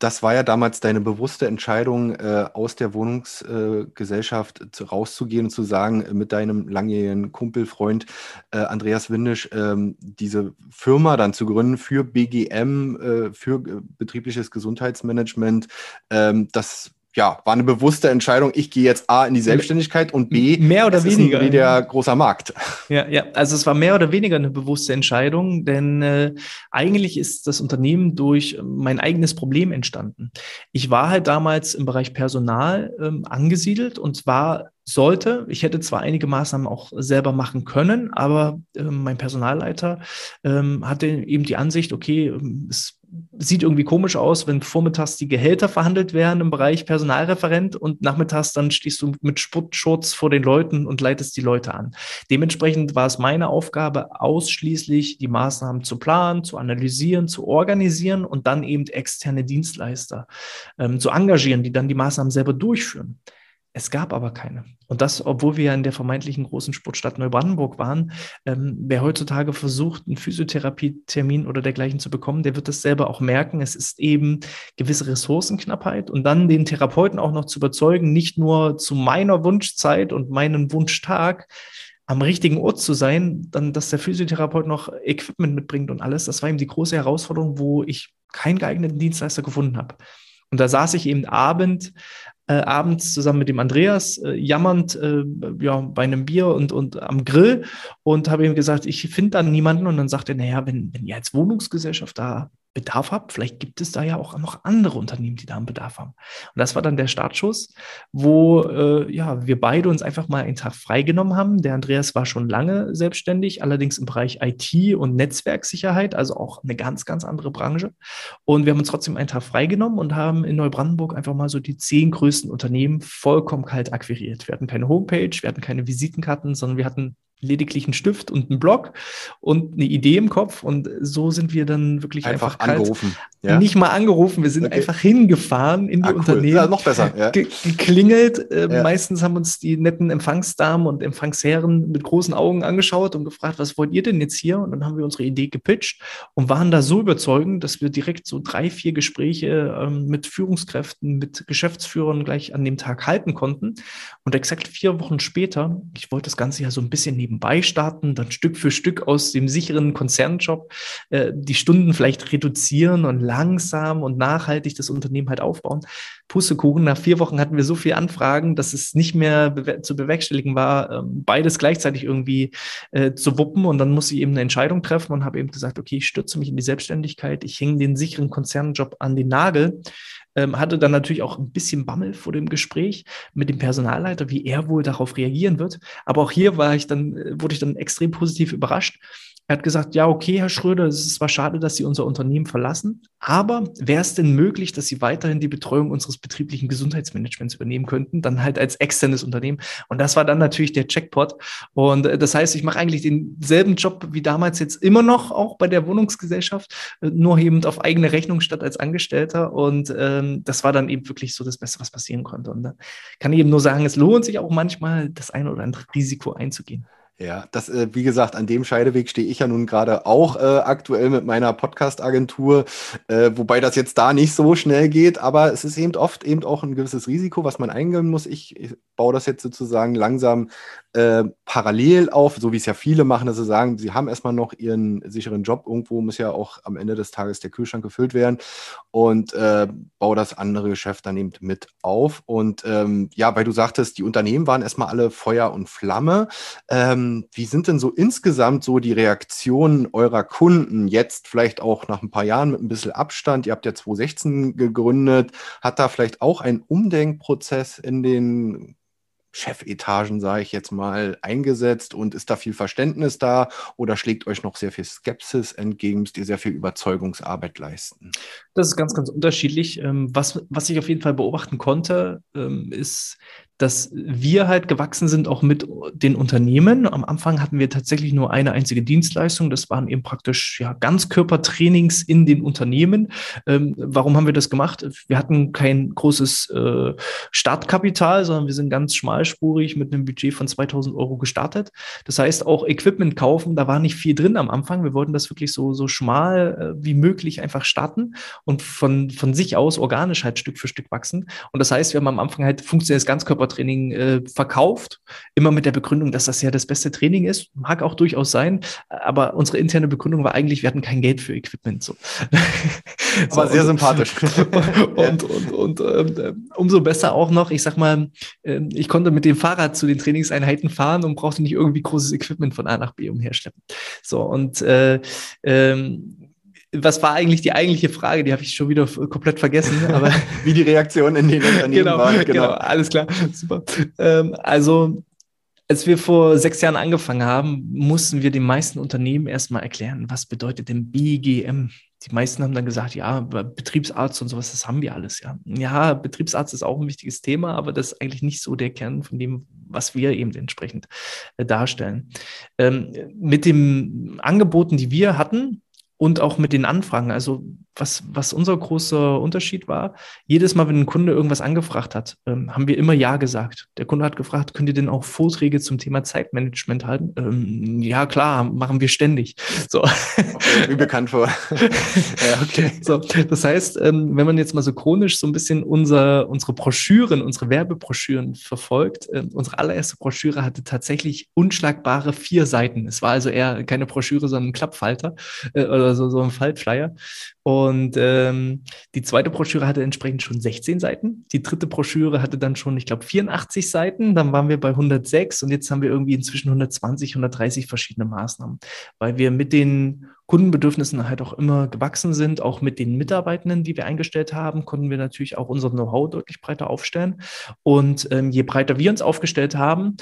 das war ja damals deine bewusste Entscheidung, äh, aus der Wohnungsgesellschaft zu, rauszugehen und zu sagen, äh, mit deinem langjährigen Kumpel, Freund äh, Andreas Windisch, ähm, diese Firma dann zu gründen für BGM, äh, für äh, betriebliches Gesundheitsmanagement. Ähm, das ja, war eine bewusste Entscheidung. Ich gehe jetzt A in die Selbstständigkeit und B, Mehr oder ist weniger. ein der großer Markt. Ja, ja, also es war mehr oder weniger eine bewusste Entscheidung, denn äh, eigentlich ist das Unternehmen durch äh, mein eigenes Problem entstanden. Ich war halt damals im Bereich Personal ähm, angesiedelt und zwar sollte, ich hätte zwar einige Maßnahmen auch selber machen können, aber ähm, mein Personalleiter ähm, hatte eben die Ansicht, okay, ähm, es sieht irgendwie komisch aus, wenn vormittags die Gehälter verhandelt werden im Bereich Personalreferent und nachmittags dann stehst du mit Sportschutz vor den Leuten und leitest die Leute an. Dementsprechend war es meine Aufgabe, ausschließlich die Maßnahmen zu planen, zu analysieren, zu organisieren und dann eben externe Dienstleister ähm, zu engagieren, die dann die Maßnahmen selber durchführen. Es gab aber keine. Und das, obwohl wir ja in der vermeintlichen großen Sportstadt Neubrandenburg waren. Ähm, wer heutzutage versucht, einen Physiotherapie-Termin oder dergleichen zu bekommen, der wird das selber auch merken. Es ist eben gewisse Ressourcenknappheit und dann den Therapeuten auch noch zu überzeugen, nicht nur zu meiner Wunschzeit und meinem Wunschtag am richtigen Ort zu sein, dann, dass der Physiotherapeut noch Equipment mitbringt und alles, das war eben die große Herausforderung, wo ich keinen geeigneten Dienstleister gefunden habe. Und da saß ich eben Abend, äh, abends zusammen mit dem Andreas, äh, jammernd äh, ja, bei einem Bier und, und am Grill und habe ihm gesagt, ich finde da niemanden. Und dann sagte er, naja, wenn, wenn ihr als Wohnungsgesellschaft da Bedarf habt. Vielleicht gibt es da ja auch noch andere Unternehmen, die da einen Bedarf haben. Und das war dann der Startschuss, wo äh, ja, wir beide uns einfach mal einen Tag freigenommen haben. Der Andreas war schon lange selbstständig, allerdings im Bereich IT und Netzwerksicherheit, also auch eine ganz, ganz andere Branche. Und wir haben uns trotzdem einen Tag freigenommen und haben in Neubrandenburg einfach mal so die zehn größten Unternehmen vollkommen kalt akquiriert. Wir hatten keine Homepage, wir hatten keine Visitenkarten, sondern wir hatten lediglich einen Stift und einen Block und eine Idee im Kopf. Und so sind wir dann wirklich einfach, einfach angerufen. Ja? Nicht mal angerufen, wir sind okay. einfach hingefahren in die ah, cool. Unternehmen. Ja, noch besser. Ja. Ge geklingelt. Äh, ja. Meistens haben uns die netten Empfangsdamen und Empfangsherren mit großen Augen angeschaut und gefragt, was wollt ihr denn jetzt hier? Und dann haben wir unsere Idee gepitcht und waren da so überzeugend, dass wir direkt so drei, vier Gespräche ähm, mit Führungskräften, mit Geschäftsführern gleich an dem Tag halten konnten. Und exakt vier Wochen später, ich wollte das Ganze ja so ein bisschen nebenbei starten, dann Stück für Stück aus dem sicheren Konzernjob äh, die Stunden vielleicht reduzieren und langsam und nachhaltig das Unternehmen halt aufbauen. Pustekuchen, nach vier Wochen hatten wir so viele Anfragen, dass es nicht mehr bewer zu bewerkstelligen war, ähm, beides gleichzeitig irgendwie äh, zu wuppen. Und dann muss ich eben eine Entscheidung treffen und habe eben gesagt, okay, ich stürze mich in die Selbstständigkeit, ich hänge den sicheren Konzernjob an den Nagel. Ähm, hatte dann natürlich auch ein bisschen Bammel vor dem Gespräch mit dem Personalleiter, wie er wohl darauf reagieren wird. Aber auch hier war ich dann, äh, wurde ich dann extrem positiv überrascht, er hat gesagt, ja, okay, Herr Schröder, es ist zwar schade, dass Sie unser Unternehmen verlassen, aber wäre es denn möglich, dass Sie weiterhin die Betreuung unseres betrieblichen Gesundheitsmanagements übernehmen könnten, dann halt als externes Unternehmen? Und das war dann natürlich der Checkpot. Und äh, das heißt, ich mache eigentlich denselben Job wie damals jetzt immer noch, auch bei der Wohnungsgesellschaft, äh, nur eben auf eigene Rechnung statt als Angestellter. Und ähm, das war dann eben wirklich so das Beste, was passieren konnte. Und da kann ich eben nur sagen, es lohnt sich auch manchmal, das eine oder andere Risiko einzugehen. Ja, das, äh, wie gesagt, an dem Scheideweg stehe ich ja nun gerade auch äh, aktuell mit meiner Podcast-Agentur, äh, wobei das jetzt da nicht so schnell geht, aber es ist eben oft eben auch ein gewisses Risiko, was man eingehen muss. Ich, ich baue das jetzt sozusagen langsam äh, parallel auf, so wie es ja viele machen, dass sie sagen, sie haben erstmal noch ihren sicheren Job. Irgendwo muss ja auch am Ende des Tages der Kühlschrank gefüllt werden und äh, baue das andere Geschäft dann eben mit auf. Und ähm, ja, weil du sagtest, die Unternehmen waren erstmal alle Feuer und Flamme. Ähm, wie sind denn so insgesamt so die Reaktionen eurer Kunden jetzt vielleicht auch nach ein paar Jahren mit ein bisschen Abstand? Ihr habt ja 2016 gegründet. Hat da vielleicht auch ein Umdenkprozess in den Chefetagen, sage ich jetzt mal, eingesetzt und ist da viel Verständnis da oder schlägt euch noch sehr viel Skepsis entgegen? Müsst ihr sehr viel Überzeugungsarbeit leisten? Das ist ganz, ganz unterschiedlich. Ähm, was, was ich auf jeden Fall beobachten konnte, ähm, ist, dass wir halt gewachsen sind auch mit den Unternehmen. Am Anfang hatten wir tatsächlich nur eine einzige Dienstleistung. Das waren eben praktisch ja, Ganzkörpertrainings in den Unternehmen. Ähm, warum haben wir das gemacht? Wir hatten kein großes äh, Startkapital, sondern wir sind ganz schmalspurig mit einem Budget von 2000 Euro gestartet. Das heißt, auch Equipment kaufen, da war nicht viel drin am Anfang. Wir wollten das wirklich so, so schmal äh, wie möglich einfach starten und von, von sich aus organisch halt Stück für Stück wachsen. Und das heißt, wir haben am Anfang halt funktionelles Ganzkörper Training äh, verkauft, immer mit der Begründung, dass das ja das beste Training ist. Mag auch durchaus sein, aber unsere interne Begründung war eigentlich, wir hatten kein Geld für Equipment. So. [laughs] Aber so, sehr und, sympathisch. [laughs] und, und, und, und äh, umso besser auch noch, ich sag mal, äh, ich konnte mit dem Fahrrad zu den Trainingseinheiten fahren und brauchte nicht irgendwie großes Equipment von A nach B umherschleppen. So, und äh, ähm, was war eigentlich die eigentliche Frage? Die habe ich schon wieder komplett vergessen. Aber [laughs] Wie die Reaktion in den Unternehmen genau, waren. [laughs] Genau. genau, alles klar. Super. Ähm, also, als wir vor sechs Jahren angefangen haben, mussten wir den meisten Unternehmen erstmal erklären, was bedeutet denn BGM? Die meisten haben dann gesagt, ja, Betriebsarzt und sowas, das haben wir alles, ja. Ja, Betriebsarzt ist auch ein wichtiges Thema, aber das ist eigentlich nicht so der Kern von dem, was wir eben entsprechend äh, darstellen. Ähm, mit den Angeboten, die wir hatten, und auch mit den Anfragen. Also was, was unser großer Unterschied war, jedes Mal, wenn ein Kunde irgendwas angefragt hat, ähm, haben wir immer Ja gesagt. Der Kunde hat gefragt, könnt ihr denn auch Vorträge zum Thema Zeitmanagement halten? Ähm, ja, klar, machen wir ständig. So. Okay, wie bekannt vor. [laughs] ja, okay. So, das heißt, ähm, wenn man jetzt mal so chronisch so ein bisschen unser, unsere Broschüren, unsere Werbebroschüren verfolgt, äh, unsere allererste Broschüre hatte tatsächlich unschlagbare vier Seiten. Es war also eher keine Broschüre, sondern ein Klappfalter äh, oder so, so ein Faltflyer. Und ähm, die zweite Broschüre hatte entsprechend schon 16 Seiten. Die dritte Broschüre hatte dann schon, ich glaube, 84 Seiten. Dann waren wir bei 106 und jetzt haben wir irgendwie inzwischen 120, 130 verschiedene Maßnahmen, weil wir mit den Kundenbedürfnissen halt auch immer gewachsen sind. Auch mit den Mitarbeitenden, die wir eingestellt haben, konnten wir natürlich auch unser Know-how deutlich breiter aufstellen. Und ähm, je breiter wir uns aufgestellt haben,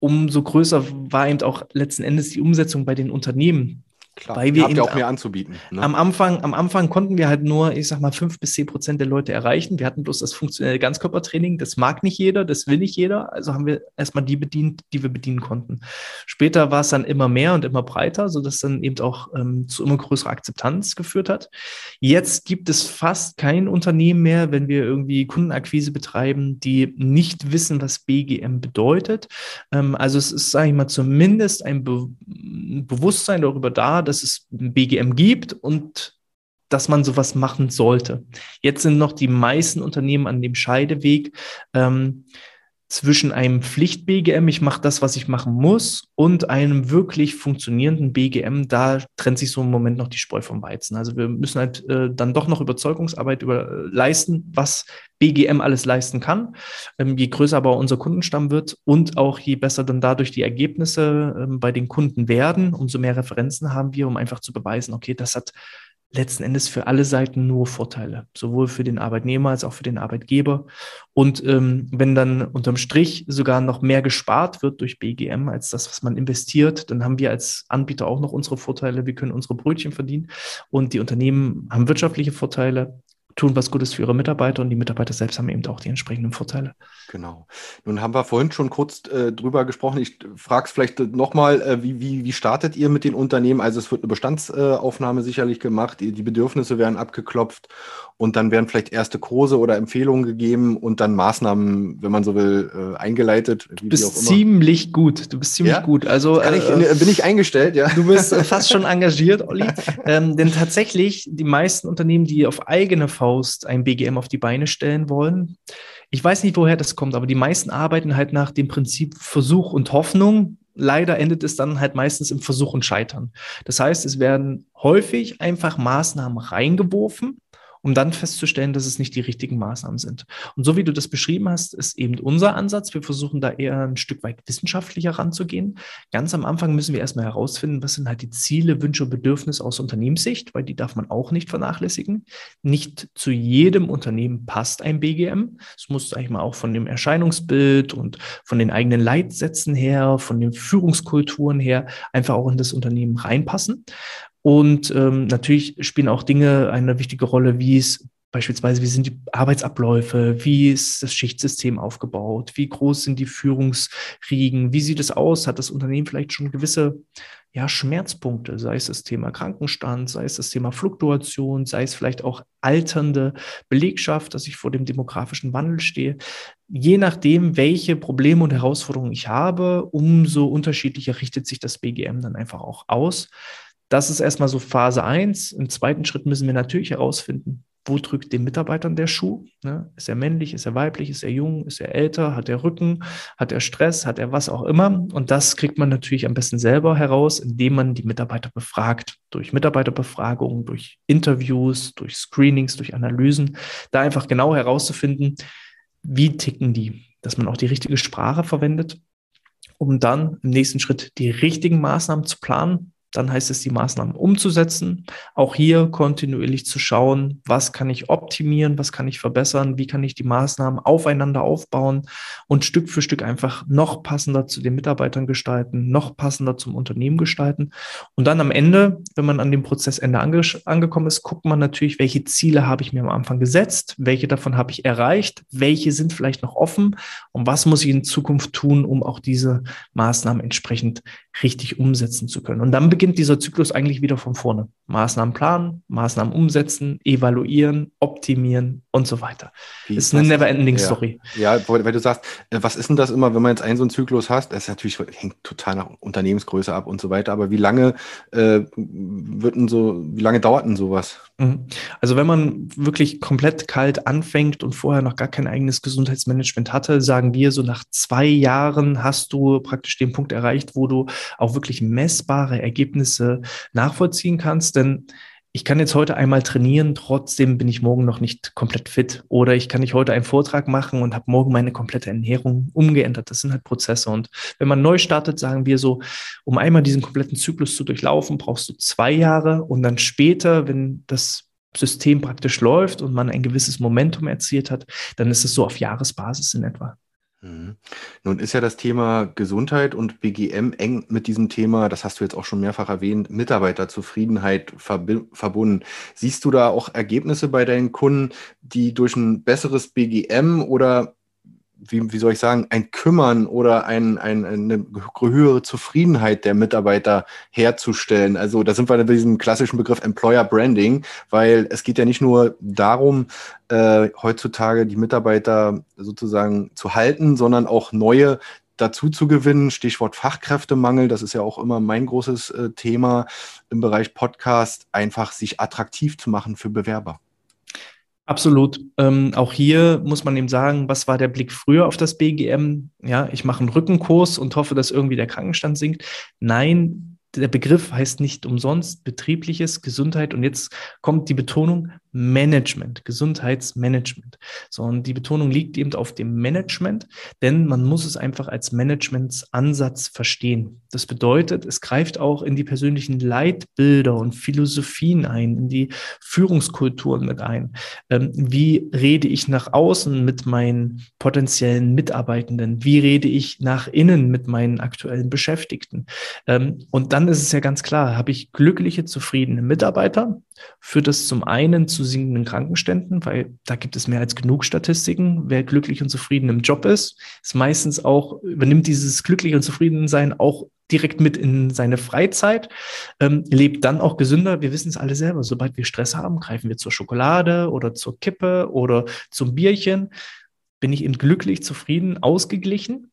umso größer war eben auch letzten Endes die Umsetzung bei den Unternehmen. Klar, weil wir habt ja auch mehr anzubieten. Ne? Am, Anfang, am Anfang konnten wir halt nur, ich sag mal, fünf bis zehn Prozent der Leute erreichen. Wir hatten bloß das funktionelle Ganzkörpertraining. Das mag nicht jeder, das will nicht jeder. Also haben wir erstmal die bedient, die wir bedienen konnten. Später war es dann immer mehr und immer breiter, sodass dann eben auch ähm, zu immer größerer Akzeptanz geführt hat. Jetzt gibt es fast kein Unternehmen mehr, wenn wir irgendwie Kundenakquise betreiben, die nicht wissen, was BGM bedeutet. Ähm, also es ist, sage ich mal, zumindest ein Be Bewusstsein darüber da, dass es ein BGM gibt und dass man sowas machen sollte. Jetzt sind noch die meisten Unternehmen an dem Scheideweg. Ähm, zwischen einem Pflicht-BGM, ich mache das, was ich machen muss, und einem wirklich funktionierenden BGM, da trennt sich so im Moment noch die Spreu vom Weizen. Also wir müssen halt äh, dann doch noch Überzeugungsarbeit über, äh, leisten, was BGM alles leisten kann. Ähm, je größer aber unser Kundenstamm wird und auch je besser dann dadurch die Ergebnisse ähm, bei den Kunden werden, umso mehr Referenzen haben wir, um einfach zu beweisen, okay, das hat letzten Endes für alle Seiten nur Vorteile, sowohl für den Arbeitnehmer als auch für den Arbeitgeber. Und ähm, wenn dann unterm Strich sogar noch mehr gespart wird durch BGM als das, was man investiert, dann haben wir als Anbieter auch noch unsere Vorteile. Wir können unsere Brötchen verdienen und die Unternehmen haben wirtschaftliche Vorteile tun was Gutes für ihre Mitarbeiter und die Mitarbeiter selbst haben eben auch die entsprechenden Vorteile. Genau. Nun haben wir vorhin schon kurz äh, drüber gesprochen. Ich frage es vielleicht nochmal, äh, wie, wie, wie startet ihr mit den Unternehmen? Also es wird eine Bestandsaufnahme sicherlich gemacht, die Bedürfnisse werden abgeklopft und dann werden vielleicht erste Kurse oder Empfehlungen gegeben und dann Maßnahmen, wenn man so will, äh, eingeleitet. Du bist ziemlich gut. Du bist ziemlich ja? gut. Also ich, äh, bin ich eingestellt, ja. Du bist fast schon [laughs] engagiert, Olli. ähm, denn tatsächlich die meisten Unternehmen, die auf eigene Faust ein BGM auf die Beine stellen wollen, ich weiß nicht, woher das kommt, aber die meisten arbeiten halt nach dem Prinzip Versuch und Hoffnung leider endet es dann halt meistens im Versuch und Scheitern. Das heißt, es werden häufig einfach Maßnahmen reingeworfen, um dann festzustellen, dass es nicht die richtigen Maßnahmen sind. Und so wie du das beschrieben hast, ist eben unser Ansatz. Wir versuchen da eher ein Stück weit wissenschaftlicher ranzugehen. Ganz am Anfang müssen wir erstmal herausfinden, was sind halt die Ziele, Wünsche und Bedürfnisse aus Unternehmenssicht, weil die darf man auch nicht vernachlässigen. Nicht zu jedem Unternehmen passt ein BGM. Es muss, sag ich mal, auch von dem Erscheinungsbild und von den eigenen Leitsätzen her, von den Führungskulturen her einfach auch in das Unternehmen reinpassen. Und ähm, natürlich spielen auch Dinge eine wichtige Rolle, wie es beispielsweise, wie sind die Arbeitsabläufe, wie ist das Schichtsystem aufgebaut, wie groß sind die Führungsriegen, wie sieht es aus, hat das Unternehmen vielleicht schon gewisse ja, Schmerzpunkte, sei es das Thema Krankenstand, sei es das Thema Fluktuation, sei es vielleicht auch alternde Belegschaft, dass ich vor dem demografischen Wandel stehe. Je nachdem, welche Probleme und Herausforderungen ich habe, umso unterschiedlicher richtet sich das BGM dann einfach auch aus. Das ist erstmal so Phase 1. Im zweiten Schritt müssen wir natürlich herausfinden, wo drückt den Mitarbeitern der Schuh? Ne? Ist er männlich, ist er weiblich, ist er jung, ist er älter, hat er Rücken, hat er Stress, hat er was auch immer? Und das kriegt man natürlich am besten selber heraus, indem man die Mitarbeiter befragt. Durch Mitarbeiterbefragungen, durch Interviews, durch Screenings, durch Analysen, da einfach genau herauszufinden, wie ticken die, dass man auch die richtige Sprache verwendet, um dann im nächsten Schritt die richtigen Maßnahmen zu planen, dann heißt es, die Maßnahmen umzusetzen. Auch hier kontinuierlich zu schauen, was kann ich optimieren, was kann ich verbessern, wie kann ich die Maßnahmen aufeinander aufbauen und Stück für Stück einfach noch passender zu den Mitarbeitern gestalten, noch passender zum Unternehmen gestalten. Und dann am Ende, wenn man an dem Prozessende ange angekommen ist, guckt man natürlich, welche Ziele habe ich mir am Anfang gesetzt, welche davon habe ich erreicht, welche sind vielleicht noch offen und was muss ich in Zukunft tun, um auch diese Maßnahmen entsprechend richtig umsetzen zu können. Und dann beginnt dieser Zyklus eigentlich wieder von vorne. Maßnahmen planen, Maßnahmen umsetzen, evaluieren, optimieren und so weiter. Wie ist eine never-ending ja. Story. Ja, weil du sagst, äh, was ist denn das immer, wenn man jetzt einen so einen Zyklus hast? Das natürlich hängt total nach Unternehmensgröße ab und so weiter. Aber wie lange äh, wird denn so, wie lange dauert denn sowas? Mhm. Also wenn man wirklich komplett kalt anfängt und vorher noch gar kein eigenes Gesundheitsmanagement hatte, sagen wir so nach zwei Jahren hast du praktisch den Punkt erreicht, wo du auch wirklich messbare Ergebnisse nachvollziehen kannst. Denn ich kann jetzt heute einmal trainieren, trotzdem bin ich morgen noch nicht komplett fit. Oder ich kann nicht heute einen Vortrag machen und habe morgen meine komplette Ernährung umgeändert. Das sind halt Prozesse. Und wenn man neu startet, sagen wir so, um einmal diesen kompletten Zyklus zu durchlaufen, brauchst du zwei Jahre. Und dann später, wenn das System praktisch läuft und man ein gewisses Momentum erzielt hat, dann ist es so auf Jahresbasis in etwa. Mhm. Nun ist ja das Thema Gesundheit und BGM eng mit diesem Thema, das hast du jetzt auch schon mehrfach erwähnt, Mitarbeiterzufriedenheit verbunden. Siehst du da auch Ergebnisse bei deinen Kunden, die durch ein besseres BGM oder wie, wie soll ich sagen, ein Kümmern oder ein, ein, eine höhere Zufriedenheit der Mitarbeiter herzustellen. Also da sind wir bei diesem klassischen Begriff Employer Branding, weil es geht ja nicht nur darum, äh, heutzutage die Mitarbeiter sozusagen zu halten, sondern auch neue dazu zu gewinnen. Stichwort Fachkräftemangel, das ist ja auch immer mein großes äh, Thema im Bereich Podcast, einfach sich attraktiv zu machen für Bewerber. Absolut. Ähm, auch hier muss man eben sagen, was war der Blick früher auf das BGM? Ja, ich mache einen Rückenkurs und hoffe, dass irgendwie der Krankenstand sinkt. Nein, der Begriff heißt nicht umsonst betriebliches Gesundheit und jetzt kommt die Betonung Management, Gesundheitsmanagement. So, und die Betonung liegt eben auf dem Management, denn man muss es einfach als Managementsansatz verstehen. Das bedeutet, es greift auch in die persönlichen Leitbilder und Philosophien ein, in die Führungskulturen mit ein. Ähm, wie rede ich nach außen mit meinen potenziellen Mitarbeitenden? Wie rede ich nach innen mit meinen aktuellen Beschäftigten? Ähm, und dann ist es ja ganz klar, habe ich glückliche, zufriedene Mitarbeiter, führt das zum einen zu sinkenden Krankenständen, weil da gibt es mehr als genug Statistiken. Wer glücklich und zufrieden im Job ist, ist meistens auch, übernimmt dieses glücklich und zufrieden sein auch direkt mit in seine Freizeit, ähm, lebt dann auch gesünder. Wir wissen es alle selber. Sobald wir Stress haben, greifen wir zur Schokolade oder zur Kippe oder zum Bierchen. Bin ich eben glücklich, zufrieden, ausgeglichen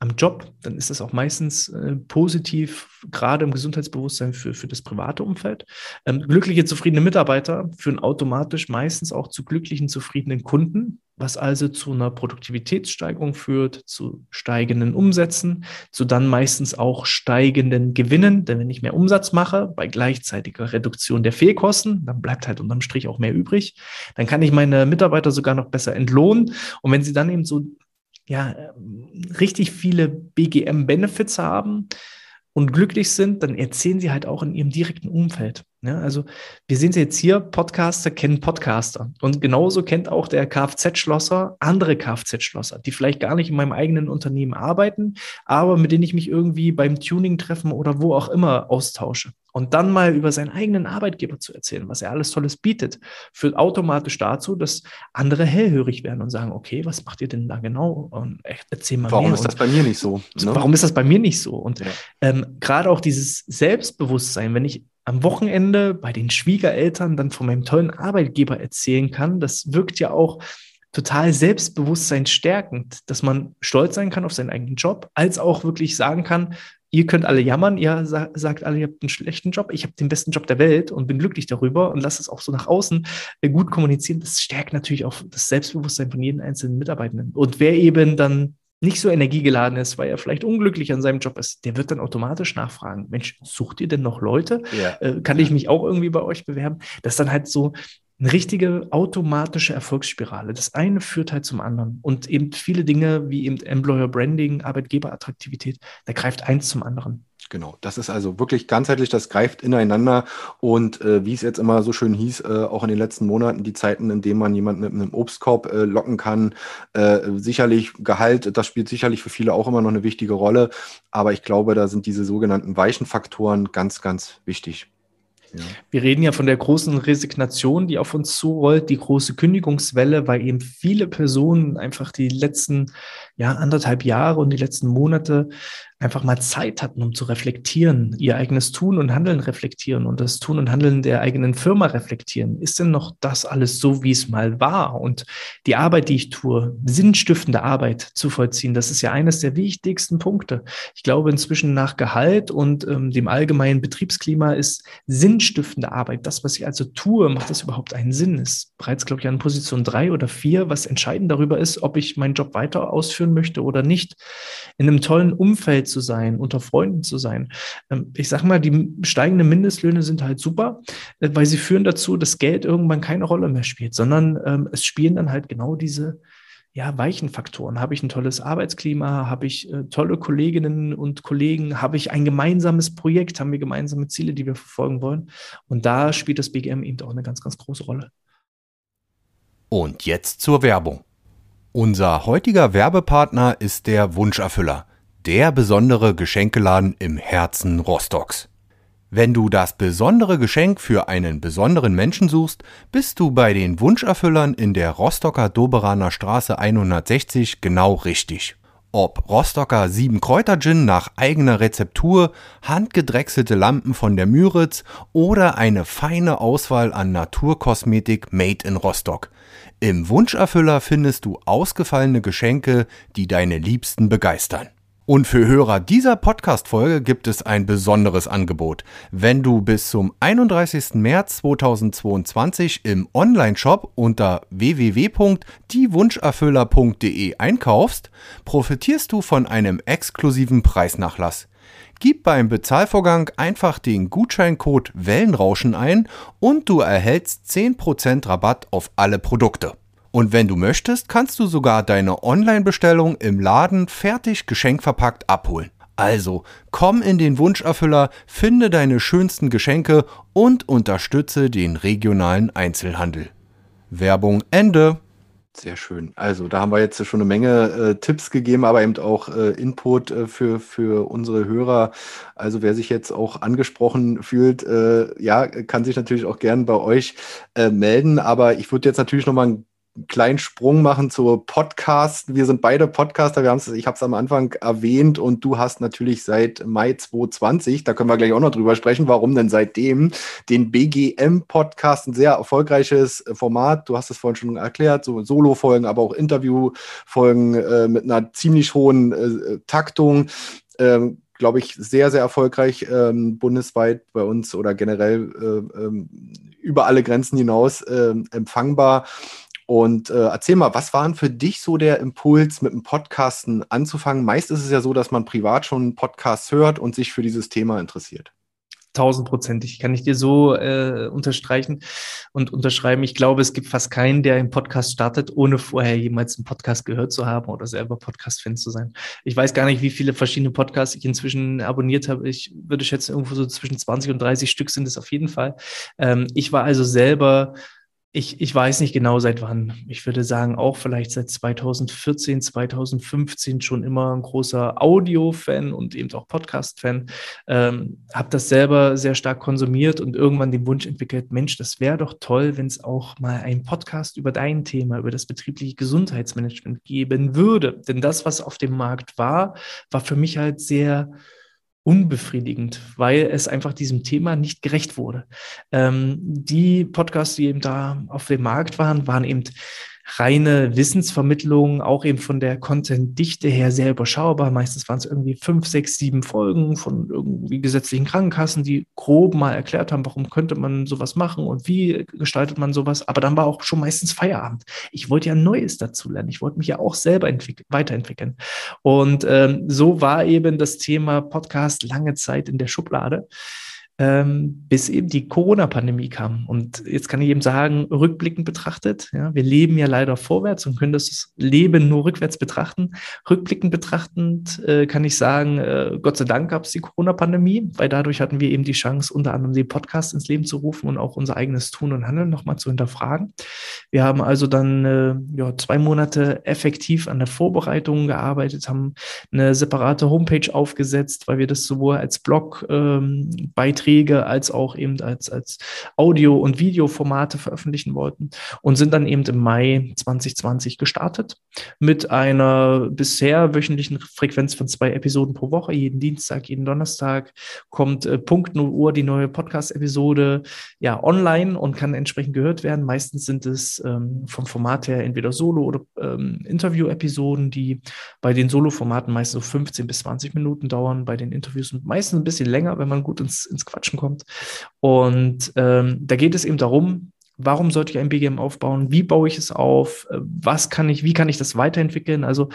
am Job, dann ist das auch meistens äh, positiv, gerade im Gesundheitsbewusstsein für, für das private Umfeld. Ähm, glückliche, zufriedene Mitarbeiter führen automatisch meistens auch zu glücklichen, zufriedenen Kunden, was also zu einer Produktivitätssteigerung führt, zu steigenden Umsätzen, zu dann meistens auch steigenden Gewinnen. Denn wenn ich mehr Umsatz mache, bei gleichzeitiger Reduktion der Fehlkosten, dann bleibt halt unterm Strich auch mehr übrig. Dann kann ich meine Mitarbeiter sogar noch besser entlohnen. Und wenn sie dann eben so ja, richtig viele BGM-Benefits haben und glücklich sind, dann erzählen sie halt auch in ihrem direkten Umfeld. Ja, also wir sehen es jetzt hier, Podcaster kennen Podcaster. Und genauso kennt auch der Kfz-Schlosser andere Kfz-Schlosser, die vielleicht gar nicht in meinem eigenen Unternehmen arbeiten, aber mit denen ich mich irgendwie beim Tuning-Treffen oder wo auch immer austausche und dann mal über seinen eigenen Arbeitgeber zu erzählen, was er alles Tolles bietet, führt automatisch dazu, dass andere hellhörig werden und sagen, okay, was macht ihr denn da genau? Und erzähl mal warum mehr. Warum ist das bei mir nicht so? Ne? Warum ist das bei mir nicht so? Und ja. ähm, gerade auch dieses Selbstbewusstsein, wenn ich am Wochenende bei den Schwiegereltern dann von meinem tollen Arbeitgeber erzählen kann, das wirkt ja auch total Selbstbewusstsein stärkend, dass man stolz sein kann auf seinen eigenen Job, als auch wirklich sagen kann, ihr könnt alle jammern, ihr sa sagt alle, ihr habt einen schlechten Job, ich habe den besten Job der Welt und bin glücklich darüber und lasst es auch so nach außen äh, gut kommunizieren. Das stärkt natürlich auch das Selbstbewusstsein von jedem einzelnen Mitarbeitenden. Und wer eben dann nicht so energiegeladen ist, weil er vielleicht unglücklich an seinem Job ist, der wird dann automatisch nachfragen, Mensch, sucht ihr denn noch Leute? Ja. Äh, kann ich mich auch irgendwie bei euch bewerben? Das ist dann halt so eine richtige automatische Erfolgsspirale. Das eine führt halt zum anderen. Und eben viele Dinge wie eben Employer Branding, Arbeitgeberattraktivität, da greift eins zum anderen. Genau, das ist also wirklich ganzheitlich, das greift ineinander und äh, wie es jetzt immer so schön hieß, äh, auch in den letzten Monaten, die Zeiten, in denen man jemanden mit einem Obstkorb äh, locken kann, äh, sicherlich Gehalt, das spielt sicherlich für viele auch immer noch eine wichtige Rolle, aber ich glaube, da sind diese sogenannten weichen Faktoren ganz, ganz wichtig. Wir reden ja von der großen Resignation, die auf uns zurollt, die große Kündigungswelle, weil eben viele Personen einfach die letzten ja, anderthalb Jahre und die letzten Monate einfach mal Zeit hatten, um zu reflektieren, ihr eigenes Tun und Handeln reflektieren und das Tun und Handeln der eigenen Firma reflektieren. Ist denn noch das alles so, wie es mal war? Und die Arbeit, die ich tue, sinnstiftende Arbeit zu vollziehen, das ist ja eines der wichtigsten Punkte. Ich glaube, inzwischen nach Gehalt und ähm, dem allgemeinen Betriebsklima ist sinnstiftende Arbeit, das, was ich also tue, macht das überhaupt einen Sinn? Ist bereits, glaube ich, an Position drei oder vier, was entscheidend darüber ist, ob ich meinen Job weiter ausführen möchte oder nicht. In einem tollen Umfeld zu sein, unter Freunden zu sein. Ähm, ich sage mal, die steigenden Mindestlöhne sind halt super, äh, weil sie führen dazu, dass Geld irgendwann keine Rolle mehr spielt, sondern ähm, es spielen dann halt genau diese ja, weichen Faktoren. Habe ich ein tolles Arbeitsklima? Habe ich äh, tolle Kolleginnen und Kollegen? Habe ich ein gemeinsames Projekt? Haben wir gemeinsame Ziele, die wir verfolgen wollen? Und da spielt das BGM eben auch eine ganz, ganz große Rolle. Und jetzt zur Werbung. Unser heutiger Werbepartner ist der Wunscherfüller der besondere Geschenkeladen im Herzen Rostocks. Wenn du das besondere Geschenk für einen besonderen Menschen suchst, bist du bei den Wunscherfüllern in der Rostocker Doberaner Straße 160 genau richtig. Ob Rostocker 7 Kräuter Gin nach eigener Rezeptur, handgedrechselte Lampen von der Müritz oder eine feine Auswahl an Naturkosmetik made in Rostock. Im Wunscherfüller findest du ausgefallene Geschenke, die deine Liebsten begeistern. Und für Hörer dieser Podcast-Folge gibt es ein besonderes Angebot. Wenn du bis zum 31. März 2022 im Online-Shop unter www.diewunscherfüller.de einkaufst, profitierst du von einem exklusiven Preisnachlass. Gib beim Bezahlvorgang einfach den Gutscheincode Wellenrauschen ein und du erhältst 10% Rabatt auf alle Produkte. Und wenn du möchtest, kannst du sogar deine Online-Bestellung im Laden fertig geschenkverpackt abholen. Also komm in den Wunscherfüller, finde deine schönsten Geschenke und unterstütze den regionalen Einzelhandel. Werbung Ende. Sehr schön. Also da haben wir jetzt schon eine Menge äh, Tipps gegeben, aber eben auch äh, Input äh, für, für unsere Hörer. Also wer sich jetzt auch angesprochen fühlt, äh, ja, kann sich natürlich auch gern bei euch äh, melden. Aber ich würde jetzt natürlich noch mal ein kleinen Sprung machen zur Podcast. Wir sind beide Podcaster. Wir ich habe es am Anfang erwähnt und du hast natürlich seit Mai 2020, da können wir gleich auch noch drüber sprechen, warum denn seitdem den BGM-Podcast, ein sehr erfolgreiches Format. Du hast es vorhin schon erklärt, so Solo-Folgen, aber auch Interview-Folgen äh, mit einer ziemlich hohen äh, Taktung. Ähm, glaube ich, sehr, sehr erfolgreich ähm, bundesweit bei uns oder generell äh, ähm, über alle Grenzen hinaus äh, empfangbar. Und äh, erzähl mal, was war denn für dich so der Impuls, mit dem Podcasten anzufangen? Meist ist es ja so, dass man privat schon Podcasts hört und sich für dieses Thema interessiert. Tausendprozentig kann ich dir so äh, unterstreichen und unterschreiben. Ich glaube, es gibt fast keinen, der einen Podcast startet, ohne vorher jemals einen Podcast gehört zu haben oder selber Podcast-Fan zu sein. Ich weiß gar nicht, wie viele verschiedene Podcasts ich inzwischen abonniert habe. Ich würde schätzen, irgendwo so zwischen 20 und 30 Stück sind es auf jeden Fall. Ähm, ich war also selber ich, ich weiß nicht genau seit wann. Ich würde sagen, auch vielleicht seit 2014, 2015 schon immer ein großer Audio-Fan und eben auch Podcast-Fan. Ähm, habe das selber sehr stark konsumiert und irgendwann den Wunsch entwickelt, Mensch, das wäre doch toll, wenn es auch mal einen Podcast über dein Thema, über das betriebliche Gesundheitsmanagement geben würde. Denn das, was auf dem Markt war, war für mich halt sehr unbefriedigend, weil es einfach diesem Thema nicht gerecht wurde. Ähm, die Podcasts, die eben da auf dem Markt waren, waren eben reine Wissensvermittlung, auch eben von der Content-Dichte her sehr überschaubar. Meistens waren es irgendwie fünf, sechs, sieben Folgen von irgendwie gesetzlichen Krankenkassen, die grob mal erklärt haben, warum könnte man sowas machen und wie gestaltet man sowas. Aber dann war auch schon meistens Feierabend. Ich wollte ja Neues dazu lernen. Ich wollte mich ja auch selber weiterentwickeln. Und ähm, so war eben das Thema Podcast lange Zeit in der Schublade ähm, bis eben die Corona-Pandemie kam. Und jetzt kann ich eben sagen, rückblickend betrachtet, ja, wir leben ja leider vorwärts und können das Leben nur rückwärts betrachten. Rückblickend betrachtend äh, kann ich sagen, äh, Gott sei Dank gab es die Corona-Pandemie, weil dadurch hatten wir eben die Chance, unter anderem den Podcast ins Leben zu rufen und auch unser eigenes Tun und Handeln nochmal zu hinterfragen. Wir haben also dann äh, ja, zwei Monate effektiv an der Vorbereitung gearbeitet, haben eine separate Homepage aufgesetzt, weil wir das sowohl als Blog ähm, Beiträge Beiträge als auch eben als, als Audio- und Videoformate veröffentlichen wollten und sind dann eben im Mai 2020 gestartet mit einer bisher wöchentlichen Frequenz von zwei Episoden pro Woche. Jeden Dienstag, jeden Donnerstag kommt äh, Punkt 0 Uhr die neue Podcast-Episode ja online und kann entsprechend gehört werden. Meistens sind es ähm, vom Format her entweder Solo- oder ähm, Interview-Episoden, die bei den Solo-Formaten meistens so 15 bis 20 Minuten dauern, bei den Interviews meistens ein bisschen länger, wenn man gut ins, ins Quatschen kommt. Und ähm, da geht es eben darum, warum sollte ich ein BGM aufbauen? Wie baue ich es auf? Äh, was kann ich, wie kann ich das weiterentwickeln? Also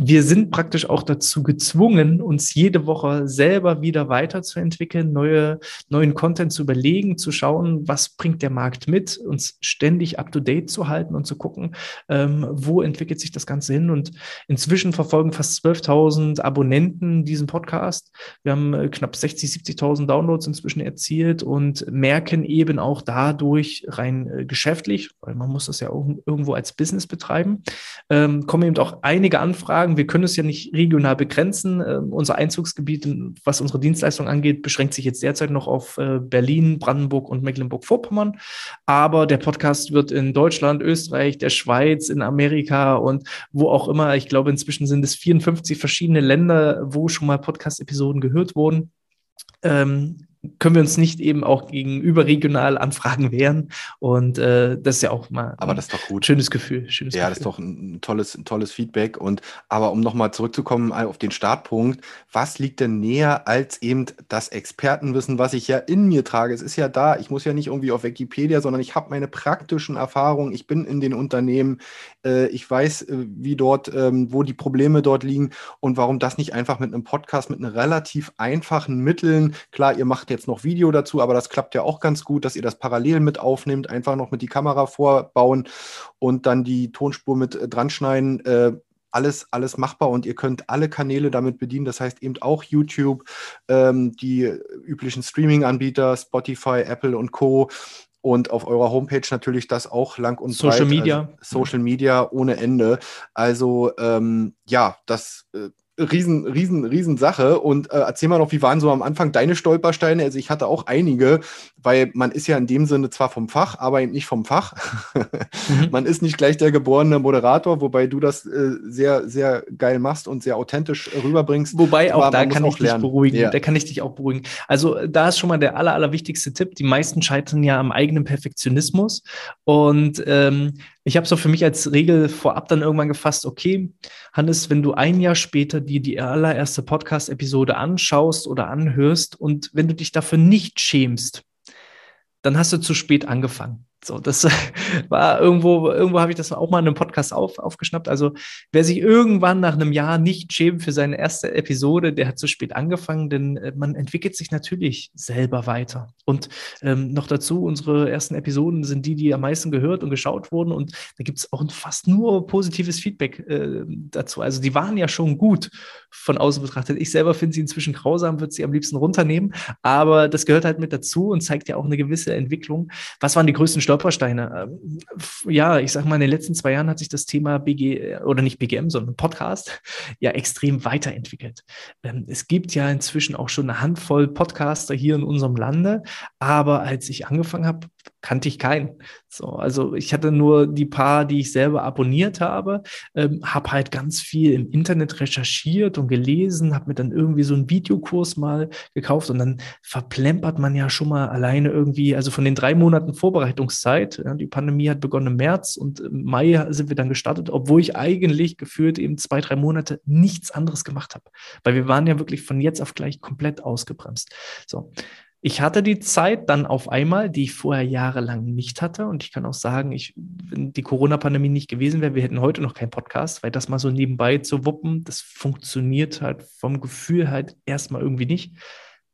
wir sind praktisch auch dazu gezwungen, uns jede Woche selber wieder weiterzuentwickeln, neue, neuen Content zu überlegen, zu schauen, was bringt der Markt mit, uns ständig up to date zu halten und zu gucken, ähm, wo entwickelt sich das Ganze hin. Und inzwischen verfolgen fast 12.000 Abonnenten diesen Podcast. Wir haben äh, knapp 60, 70.000 Downloads inzwischen erzielt und merken eben auch dadurch rein äh, geschäftlich, weil man muss das ja auch irgendwo als Business betreiben, ähm, kommen eben auch einige Anfragen sagen, wir können es ja nicht regional begrenzen. Äh, unser Einzugsgebiet, was unsere Dienstleistung angeht, beschränkt sich jetzt derzeit noch auf äh, Berlin, Brandenburg und Mecklenburg-Vorpommern. Aber der Podcast wird in Deutschland, Österreich, der Schweiz, in Amerika und wo auch immer, ich glaube, inzwischen sind es 54 verschiedene Länder, wo schon mal Podcast-Episoden gehört wurden. Ähm, können wir uns nicht eben auch gegen überregional Anfragen wehren. Und äh, das ist ja auch mal aber das ist doch gut. schönes Gefühl. Schönes ja, Gefühl. das ist doch ein tolles, ein tolles Feedback. Und aber um nochmal zurückzukommen auf den Startpunkt, was liegt denn näher als eben das Expertenwissen, was ich ja in mir trage? Es ist ja da, ich muss ja nicht irgendwie auf Wikipedia, sondern ich habe meine praktischen Erfahrungen, ich bin in den Unternehmen, äh, ich weiß, äh, wie dort, ähm, wo die Probleme dort liegen und warum das nicht einfach mit einem Podcast, mit einem relativ einfachen Mitteln, klar, ihr macht jetzt noch Video dazu, aber das klappt ja auch ganz gut, dass ihr das parallel mit aufnehmt, einfach noch mit die Kamera vorbauen und dann die Tonspur mit äh, dran schneiden. Äh, alles, alles machbar und ihr könnt alle Kanäle damit bedienen. Das heißt eben auch YouTube, ähm, die üblichen Streaming-Anbieter, Spotify, Apple und Co. Und auf eurer Homepage natürlich das auch lang und Social breit. Media. Also Social Media ohne Ende. Also ähm, ja, das äh, riesen, riesen, riesen Sache. Und äh, erzähl mal noch, wie waren so am Anfang deine Stolpersteine? Also ich hatte auch einige, weil man ist ja in dem Sinne zwar vom Fach, aber eben nicht vom Fach. mhm. [laughs] Man ist nicht gleich der geborene Moderator, wobei du das äh, sehr, sehr geil machst und sehr authentisch rüberbringst. Wobei auch da kann ich dich beruhigen. Ja. Da kann ich dich auch beruhigen. Also da ist schon mal der aller, allerwichtigste Tipp. Die meisten scheitern ja am eigenen Perfektionismus. Und ähm, ich habe so für mich als Regel vorab dann irgendwann gefasst, okay, Hannes, wenn du ein Jahr später dir die allererste Podcast-Episode anschaust oder anhörst und wenn du dich dafür nicht schämst, dann hast du zu spät angefangen. So, das [laughs] war irgendwo, irgendwo habe ich das auch mal in einem Podcast auf, aufgeschnappt. Also, wer sich irgendwann nach einem Jahr nicht schämt für seine erste Episode, der hat zu spät angefangen, denn äh, man entwickelt sich natürlich selber weiter. Und ähm, noch dazu, unsere ersten Episoden sind die, die am meisten gehört und geschaut wurden. Und da gibt es auch fast nur positives Feedback äh, dazu. Also, die waren ja schon gut von außen betrachtet. Ich selber finde sie inzwischen grausam, würde sie am liebsten runternehmen. Aber das gehört halt mit dazu und zeigt ja auch eine gewisse Entwicklung. Was waren die größten Stolpersteine? Stolpersteine. Ähm, ja, ich sage mal, in den letzten zwei Jahren hat sich das Thema BG oder nicht BGM, sondern Podcast [laughs] ja extrem weiterentwickelt. Ähm, es gibt ja inzwischen auch schon eine Handvoll Podcaster hier in unserem Lande, aber als ich angefangen habe, kannte ich keinen. So, also ich hatte nur die paar, die ich selber abonniert habe, ähm, habe halt ganz viel im Internet recherchiert und gelesen, habe mir dann irgendwie so einen Videokurs mal gekauft und dann verplempert man ja schon mal alleine irgendwie, also von den drei Monaten Vorbereitungszeit, ja, die Pandemie hat begonnen im März und im Mai sind wir dann gestartet, obwohl ich eigentlich gefühlt eben zwei, drei Monate nichts anderes gemacht habe, weil wir waren ja wirklich von jetzt auf gleich komplett ausgebremst. So, ich hatte die Zeit dann auf einmal, die ich vorher jahrelang nicht hatte. Und ich kann auch sagen, ich, wenn die Corona-Pandemie nicht gewesen wäre, wir hätten heute noch keinen Podcast, weil das mal so nebenbei zu wuppen, das funktioniert halt vom Gefühl halt erstmal irgendwie nicht.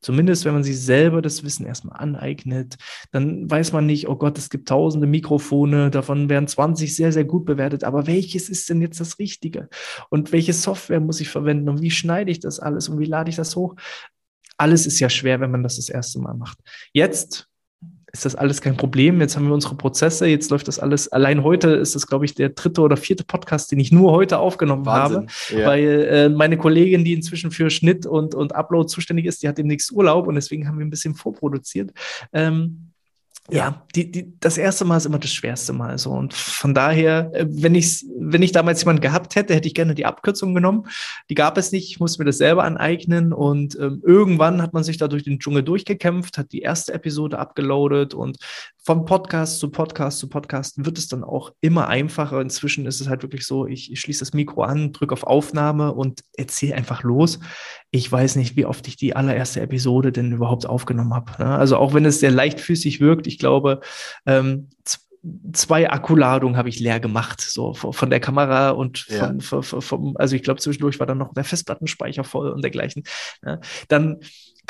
Zumindest, wenn man sich selber das Wissen erstmal aneignet, dann weiß man nicht, oh Gott, es gibt tausende Mikrofone, davon werden 20 sehr, sehr gut bewertet. Aber welches ist denn jetzt das Richtige? Und welche Software muss ich verwenden? Und wie schneide ich das alles? Und wie lade ich das hoch? Alles ist ja schwer, wenn man das das erste Mal macht. Jetzt ist das alles kein Problem. Jetzt haben wir unsere Prozesse, jetzt läuft das alles. Allein heute ist das, glaube ich, der dritte oder vierte Podcast, den ich nur heute aufgenommen Wahnsinn. habe, ja. weil äh, meine Kollegin, die inzwischen für Schnitt und, und Upload zuständig ist, die hat demnächst Urlaub und deswegen haben wir ein bisschen vorproduziert. Ähm, ja, die, die, das erste Mal ist immer das schwerste Mal so. Und von daher, äh, wenn ich, wenn ich damals jemanden gehabt hätte, hätte ich gerne die Abkürzung genommen. Die gab es nicht, ich musste mir das selber aneignen. Und ähm, irgendwann hat man sich da durch den Dschungel durchgekämpft, hat die erste Episode abgeloadet und von Podcast zu Podcast zu Podcast wird es dann auch immer einfacher. Inzwischen ist es halt wirklich so, ich, ich schließe das Mikro an, drücke auf Aufnahme und erzähle einfach los. Ich weiß nicht, wie oft ich die allererste Episode denn überhaupt aufgenommen habe. Ne? Also auch wenn es sehr leichtfüßig wirkt, ich glaube, ähm, zwei Akkuladungen habe ich leer gemacht, so von der Kamera und ja. vom, vom, also ich glaube, zwischendurch war dann noch der Festplattenspeicher voll und dergleichen. Ne? Dann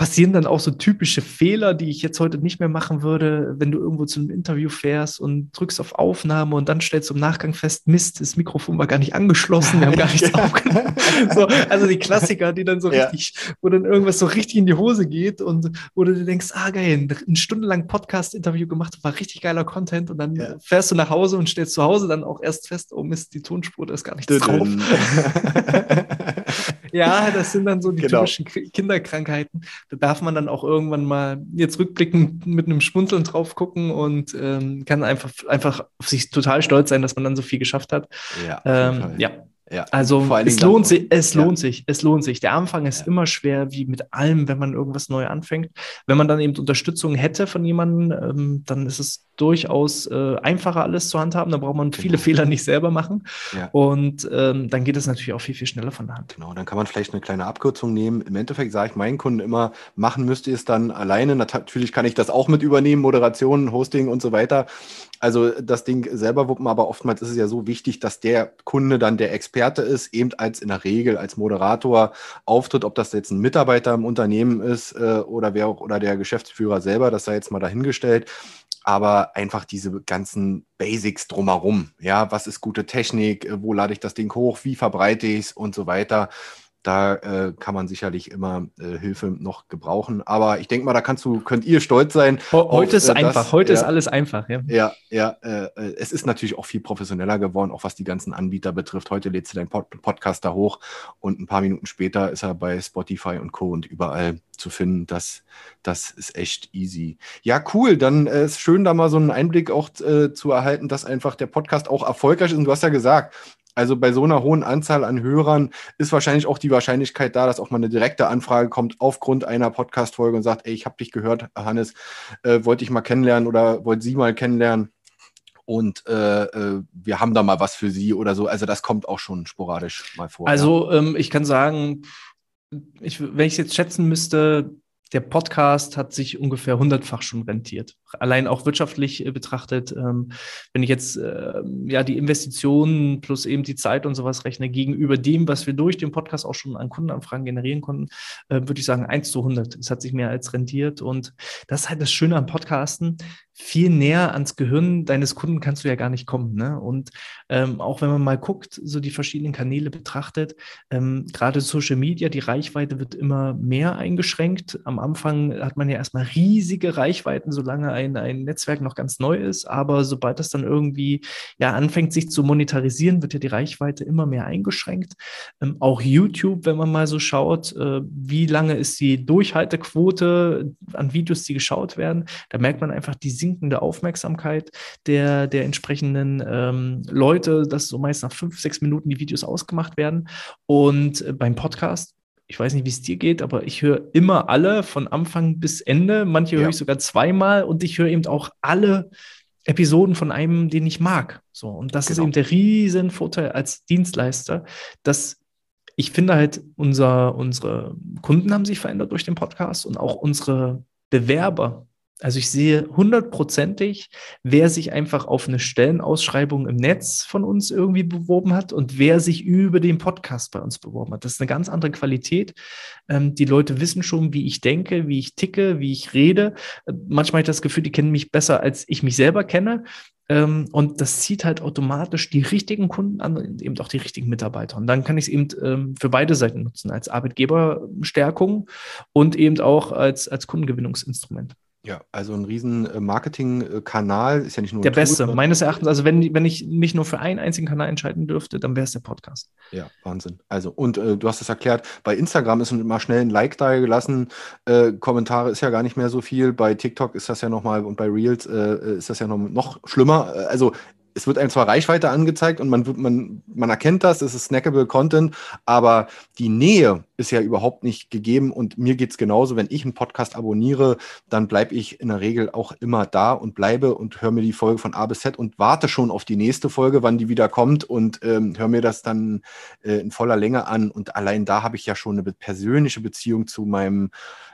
passieren dann auch so typische Fehler, die ich jetzt heute nicht mehr machen würde, wenn du irgendwo zu einem Interview fährst und drückst auf Aufnahme und dann stellst du im Nachgang fest, Mist, das Mikrofon war gar nicht angeschlossen, wir haben gar nichts [laughs] aufgenommen. So, also die Klassiker, die dann so ja. richtig, wo dann irgendwas so richtig in die Hose geht und wo du dir denkst, ah geil, ein stundenlang Podcast-Interview gemacht, war richtig geiler Content und dann ja. fährst du nach Hause und stellst zu Hause dann auch erst fest, oh Mist, die Tonspur, da ist gar nichts drauf. [laughs] [laughs] ja, das sind dann so die genau. typischen Kinderkrankheiten da darf man dann auch irgendwann mal jetzt rückblickend mit einem Schmunzeln drauf gucken und ähm, kann einfach, einfach auf sich total stolz sein, dass man dann so viel geschafft hat. Ja, ähm, ja. Ja, also es lohnt sich, es ja. lohnt sich, es lohnt sich. Der Anfang ist ja. immer schwer, wie mit allem, wenn man irgendwas neu anfängt. Wenn man dann eben Unterstützung hätte von jemandem, ähm, dann ist es durchaus äh, einfacher, alles zu handhaben. Da braucht man viele genau. Fehler nicht selber machen. Ja. Und ähm, dann geht es natürlich auch viel, viel schneller von der Hand. Genau, dann kann man vielleicht eine kleine Abkürzung nehmen. Im Endeffekt sage ich meinen Kunden immer, machen müsst ihr es dann alleine. Natürlich kann ich das auch mit übernehmen, Moderation, Hosting und so weiter. Also das Ding selber wuppen, aber oftmals ist es ja so wichtig, dass der Kunde dann der Experte ist, eben als in der Regel als Moderator auftritt, ob das jetzt ein Mitarbeiter im Unternehmen ist äh, oder wer auch oder der Geschäftsführer selber, das sei jetzt mal dahingestellt. Aber einfach diese ganzen Basics drumherum. Ja, was ist gute Technik? Wo lade ich das Ding hoch? Wie verbreite ich es und so weiter? Da äh, kann man sicherlich immer äh, Hilfe noch gebrauchen. Aber ich denke mal, da kannst du, könnt ihr stolz sein. Heute auf, ist äh, einfach, das, heute ja, ist alles einfach, ja. Ja, ja, äh, äh, es ist natürlich auch viel professioneller geworden, auch was die ganzen Anbieter betrifft. Heute lädst du deinen Pod Podcast da hoch und ein paar Minuten später ist er bei Spotify und Co. und überall zu finden. Das, das ist echt easy. Ja, cool. Dann äh, ist schön, da mal so einen Einblick auch äh, zu erhalten, dass einfach der Podcast auch erfolgreich ist. Und du hast ja gesagt, also bei so einer hohen Anzahl an Hörern ist wahrscheinlich auch die Wahrscheinlichkeit da, dass auch mal eine direkte Anfrage kommt aufgrund einer Podcast-Folge und sagt, ey, ich habe dich gehört, Hannes, äh, wollte ich mal kennenlernen oder wollte Sie mal kennenlernen und äh, äh, wir haben da mal was für Sie oder so. Also das kommt auch schon sporadisch mal vor. Also ja. ähm, ich kann sagen, ich, wenn ich es jetzt schätzen müsste, der Podcast hat sich ungefähr hundertfach schon rentiert. Allein auch wirtschaftlich äh, betrachtet, ähm, wenn ich jetzt äh, ja die Investitionen plus eben die Zeit und sowas rechne gegenüber dem, was wir durch den Podcast auch schon an Kundenanfragen generieren konnten, äh, würde ich sagen 1 zu 100. Es hat sich mehr als rentiert und das ist halt das Schöne am Podcasten viel näher ans Gehirn deines Kunden kannst du ja gar nicht kommen. Ne? Und ähm, auch wenn man mal guckt, so die verschiedenen Kanäle betrachtet, ähm, gerade Social Media, die Reichweite wird immer mehr eingeschränkt. Am Anfang hat man ja erstmal riesige Reichweiten, solange ein, ein Netzwerk noch ganz neu ist. Aber sobald das dann irgendwie ja anfängt, sich zu monetarisieren, wird ja die Reichweite immer mehr eingeschränkt. Ähm, auch YouTube, wenn man mal so schaut, äh, wie lange ist die Durchhaltequote an Videos, die geschaut werden, da merkt man einfach, die sinkende Aufmerksamkeit der, der entsprechenden ähm, Leute, dass so meist nach fünf, sechs Minuten die Videos ausgemacht werden. Und äh, beim Podcast ich weiß nicht, wie es dir geht, aber ich höre immer alle von Anfang bis Ende. Manche ja. höre ich sogar zweimal und ich höre eben auch alle Episoden von einem, den ich mag. So, und das genau. ist eben der riesen Vorteil als Dienstleister, dass ich finde halt, unser, unsere Kunden haben sich verändert durch den Podcast und auch unsere Bewerber also ich sehe hundertprozentig, wer sich einfach auf eine Stellenausschreibung im Netz von uns irgendwie beworben hat und wer sich über den Podcast bei uns beworben hat. Das ist eine ganz andere Qualität. Ähm, die Leute wissen schon, wie ich denke, wie ich ticke, wie ich rede. Äh, manchmal habe ich das Gefühl, die kennen mich besser, als ich mich selber kenne. Ähm, und das zieht halt automatisch die richtigen Kunden an und eben auch die richtigen Mitarbeiter. Und dann kann ich es eben ähm, für beide Seiten nutzen, als Arbeitgeberstärkung und eben auch als, als Kundengewinnungsinstrument. Ja, also ein riesen äh, Marketing-Kanal ist ja nicht nur der beste, Tool, meines Erachtens. Also wenn, wenn ich mich nur für einen einzigen Kanal entscheiden dürfte, dann wäre es der Podcast. Ja, Wahnsinn. Also und äh, du hast es erklärt, bei Instagram ist immer schnell ein Like da gelassen. Äh, Kommentare ist ja gar nicht mehr so viel. Bei TikTok ist das ja noch mal und bei Reels äh, ist das ja noch, noch schlimmer. Äh, also es wird einem zwar Reichweite angezeigt und man, man, man erkennt das, es ist snackable Content, aber die Nähe ist ja überhaupt nicht gegeben und mir geht es genauso, wenn ich einen Podcast abonniere, dann bleibe ich in der Regel auch immer da und bleibe und höre mir die Folge von A bis Z und warte schon auf die nächste Folge, wann die wieder kommt und ähm, höre mir das dann äh, in voller Länge an und allein da habe ich ja schon eine persönliche Beziehung zu meinem,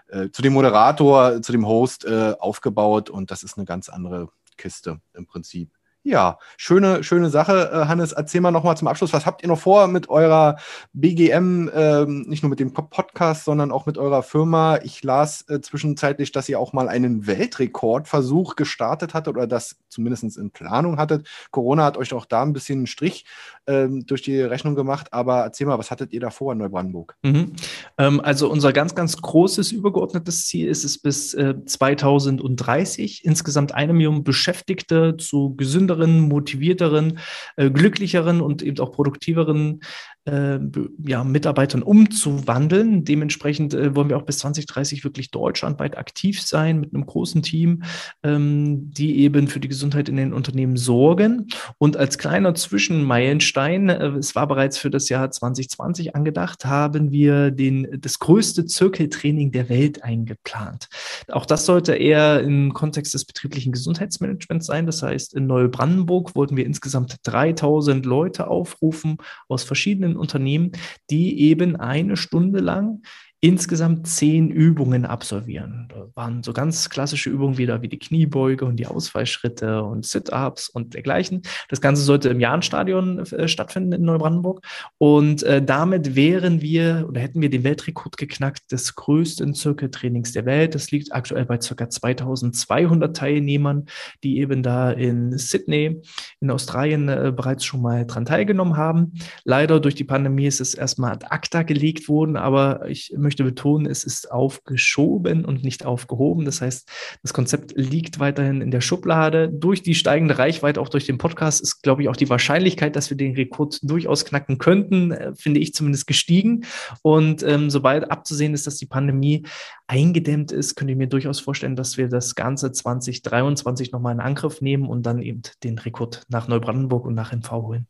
äh, zu dem Moderator, zu dem Host äh, aufgebaut und das ist eine ganz andere Kiste im Prinzip. Ja, schöne, schöne Sache. Äh, Hannes, erzähl mal nochmal zum Abschluss, was habt ihr noch vor mit eurer BGM, ähm, nicht nur mit dem Podcast, sondern auch mit eurer Firma? Ich las äh, zwischenzeitlich, dass ihr auch mal einen Weltrekordversuch gestartet hattet oder das zumindest in Planung hattet. Corona hat euch auch da ein bisschen einen Strich ähm, durch die Rechnung gemacht, aber erzähl mal, was hattet ihr da vor in Neubrandenburg? Mhm. Ähm, also unser ganz, ganz großes übergeordnetes Ziel ist es bis äh, 2030 insgesamt eine Million Beschäftigte zu gesünderen gesünderen, motivierteren, äh, glücklicheren und eben auch produktiveren äh, ja, Mitarbeitern umzuwandeln. Dementsprechend äh, wollen wir auch bis 2030 wirklich deutschlandweit aktiv sein mit einem großen Team, ähm, die eben für die Gesundheit in den Unternehmen sorgen. Und als kleiner Zwischenmeilenstein, äh, es war bereits für das Jahr 2020 angedacht, haben wir den, das größte Zirkeltraining der Welt eingeplant. Auch das sollte eher im Kontext des betrieblichen Gesundheitsmanagements sein. Das heißt, in Neubrandenburg wollten wir insgesamt 3000 Leute aufrufen aus verschiedenen Unternehmen, die eben eine Stunde lang insgesamt zehn Übungen absolvieren. Da waren so ganz klassische Übungen wieder wie die Kniebeuge und die Ausfallschritte und Sit-ups und dergleichen. Das Ganze sollte im Jahrenstadion äh, stattfinden in Neubrandenburg. Und äh, damit wären wir oder hätten wir den Weltrekord geknackt des größten Zirkeltrainings der Welt. Das liegt aktuell bei ca. 2200 Teilnehmern, die eben da in Sydney in Australien äh, bereits schon mal dran teilgenommen haben. Leider durch die Pandemie ist es erstmal ad acta gelegt worden, aber ich möchte betonen, es ist aufgeschoben und nicht aufgehoben. Das heißt, das Konzept liegt weiterhin in der Schublade. Durch die steigende Reichweite, auch durch den Podcast, ist, glaube ich, auch die Wahrscheinlichkeit, dass wir den Rekord durchaus knacken könnten, äh, finde ich zumindest gestiegen. Und ähm, sobald abzusehen ist, dass die Pandemie eingedämmt ist, könnte ich mir durchaus vorstellen, dass wir das Ganze 2023 nochmal in Angriff nehmen und dann eben den Rekord nach Neubrandenburg und nach NV holen.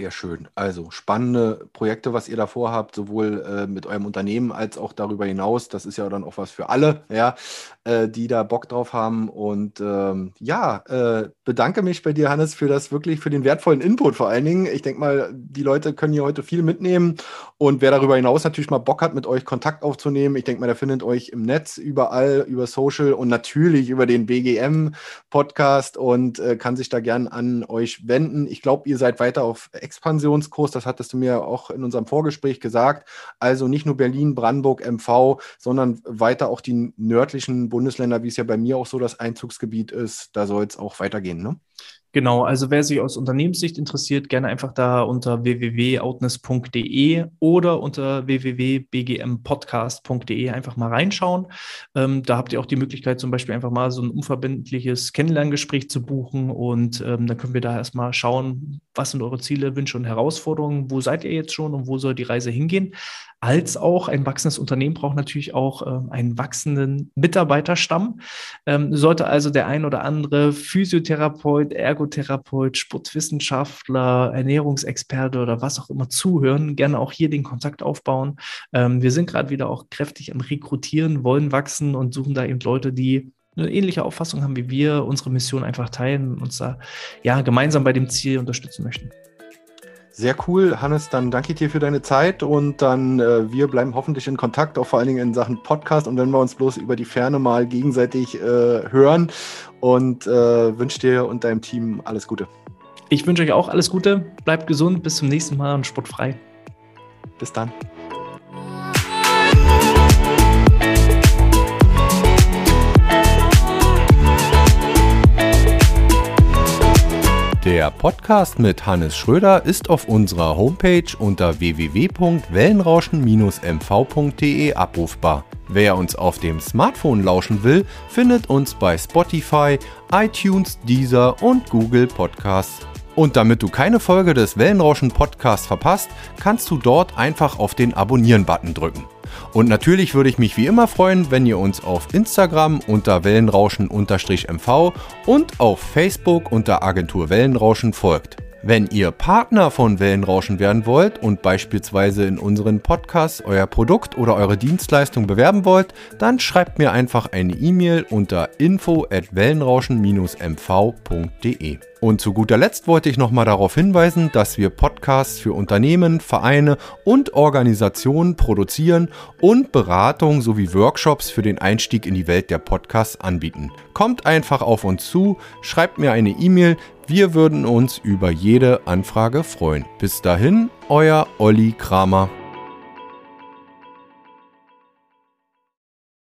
Sehr schön. Also spannende Projekte, was ihr da vorhabt, sowohl äh, mit eurem Unternehmen als auch darüber hinaus. Das ist ja dann auch was für alle, ja, äh, die da Bock drauf haben. Und ähm, ja, äh, bedanke mich bei dir, Hannes, für das wirklich, für den wertvollen Input vor allen Dingen. Ich denke mal, die Leute können hier heute viel mitnehmen. Und wer darüber hinaus natürlich mal Bock hat, mit euch Kontakt aufzunehmen, ich denke mal, der findet euch im Netz überall über Social und natürlich über den BGM-Podcast und äh, kann sich da gern an euch wenden. Ich glaube, ihr seid weiter auf Expansionskurs, das hattest du mir auch in unserem Vorgespräch gesagt. Also nicht nur Berlin, Brandenburg, MV, sondern weiter auch die nördlichen Bundesländer, wie es ja bei mir auch so das Einzugsgebiet ist. Da soll es auch weitergehen, ne? Genau, also wer sich aus Unternehmenssicht interessiert, gerne einfach da unter www.outness.de oder unter www.bgmpodcast.de einfach mal reinschauen. Ähm, da habt ihr auch die Möglichkeit, zum Beispiel einfach mal so ein unverbindliches Kennenlerngespräch zu buchen und ähm, dann können wir da erstmal schauen, was sind eure Ziele, Wünsche und Herausforderungen, wo seid ihr jetzt schon und wo soll die Reise hingehen als auch ein wachsendes Unternehmen braucht natürlich auch ähm, einen wachsenden Mitarbeiterstamm. Ähm, sollte also der ein oder andere Physiotherapeut, Ergotherapeut, Sportwissenschaftler, Ernährungsexperte oder was auch immer zuhören, gerne auch hier den Kontakt aufbauen. Ähm, wir sind gerade wieder auch kräftig am Rekrutieren, wollen wachsen und suchen da eben Leute, die eine ähnliche Auffassung haben wie wir, unsere Mission einfach teilen und uns da ja gemeinsam bei dem Ziel unterstützen möchten. Sehr cool, Hannes. Dann danke ich dir für deine Zeit und dann äh, wir bleiben hoffentlich in Kontakt, auch vor allen Dingen in Sachen Podcast und wenn wir uns bloß über die Ferne mal gegenseitig äh, hören und äh, wünsche dir und deinem Team alles Gute. Ich wünsche euch auch alles Gute, bleibt gesund, bis zum nächsten Mal und sportfrei. Bis dann. Der Podcast mit Hannes Schröder ist auf unserer Homepage unter www.wellenrauschen-mv.de abrufbar. Wer uns auf dem Smartphone lauschen will, findet uns bei Spotify, iTunes, Deezer und Google Podcasts. Und damit du keine Folge des Wellenrauschen Podcasts verpasst, kannst du dort einfach auf den Abonnieren-Button drücken. Und natürlich würde ich mich wie immer freuen, wenn ihr uns auf Instagram unter Wellenrauschen-MV und auf Facebook unter Agentur Wellenrauschen folgt. Wenn ihr Partner von Wellenrauschen werden wollt und beispielsweise in unseren Podcasts euer Produkt oder eure Dienstleistung bewerben wollt, dann schreibt mir einfach eine E-Mail unter info at wellenrauschen-mv.de. Und zu guter Letzt wollte ich nochmal darauf hinweisen, dass wir Podcasts für Unternehmen, Vereine und Organisationen produzieren und Beratung sowie Workshops für den Einstieg in die Welt der Podcasts anbieten. Kommt einfach auf uns zu, schreibt mir eine E-Mail, wir würden uns über jede Anfrage freuen. Bis dahin, euer Olli Kramer.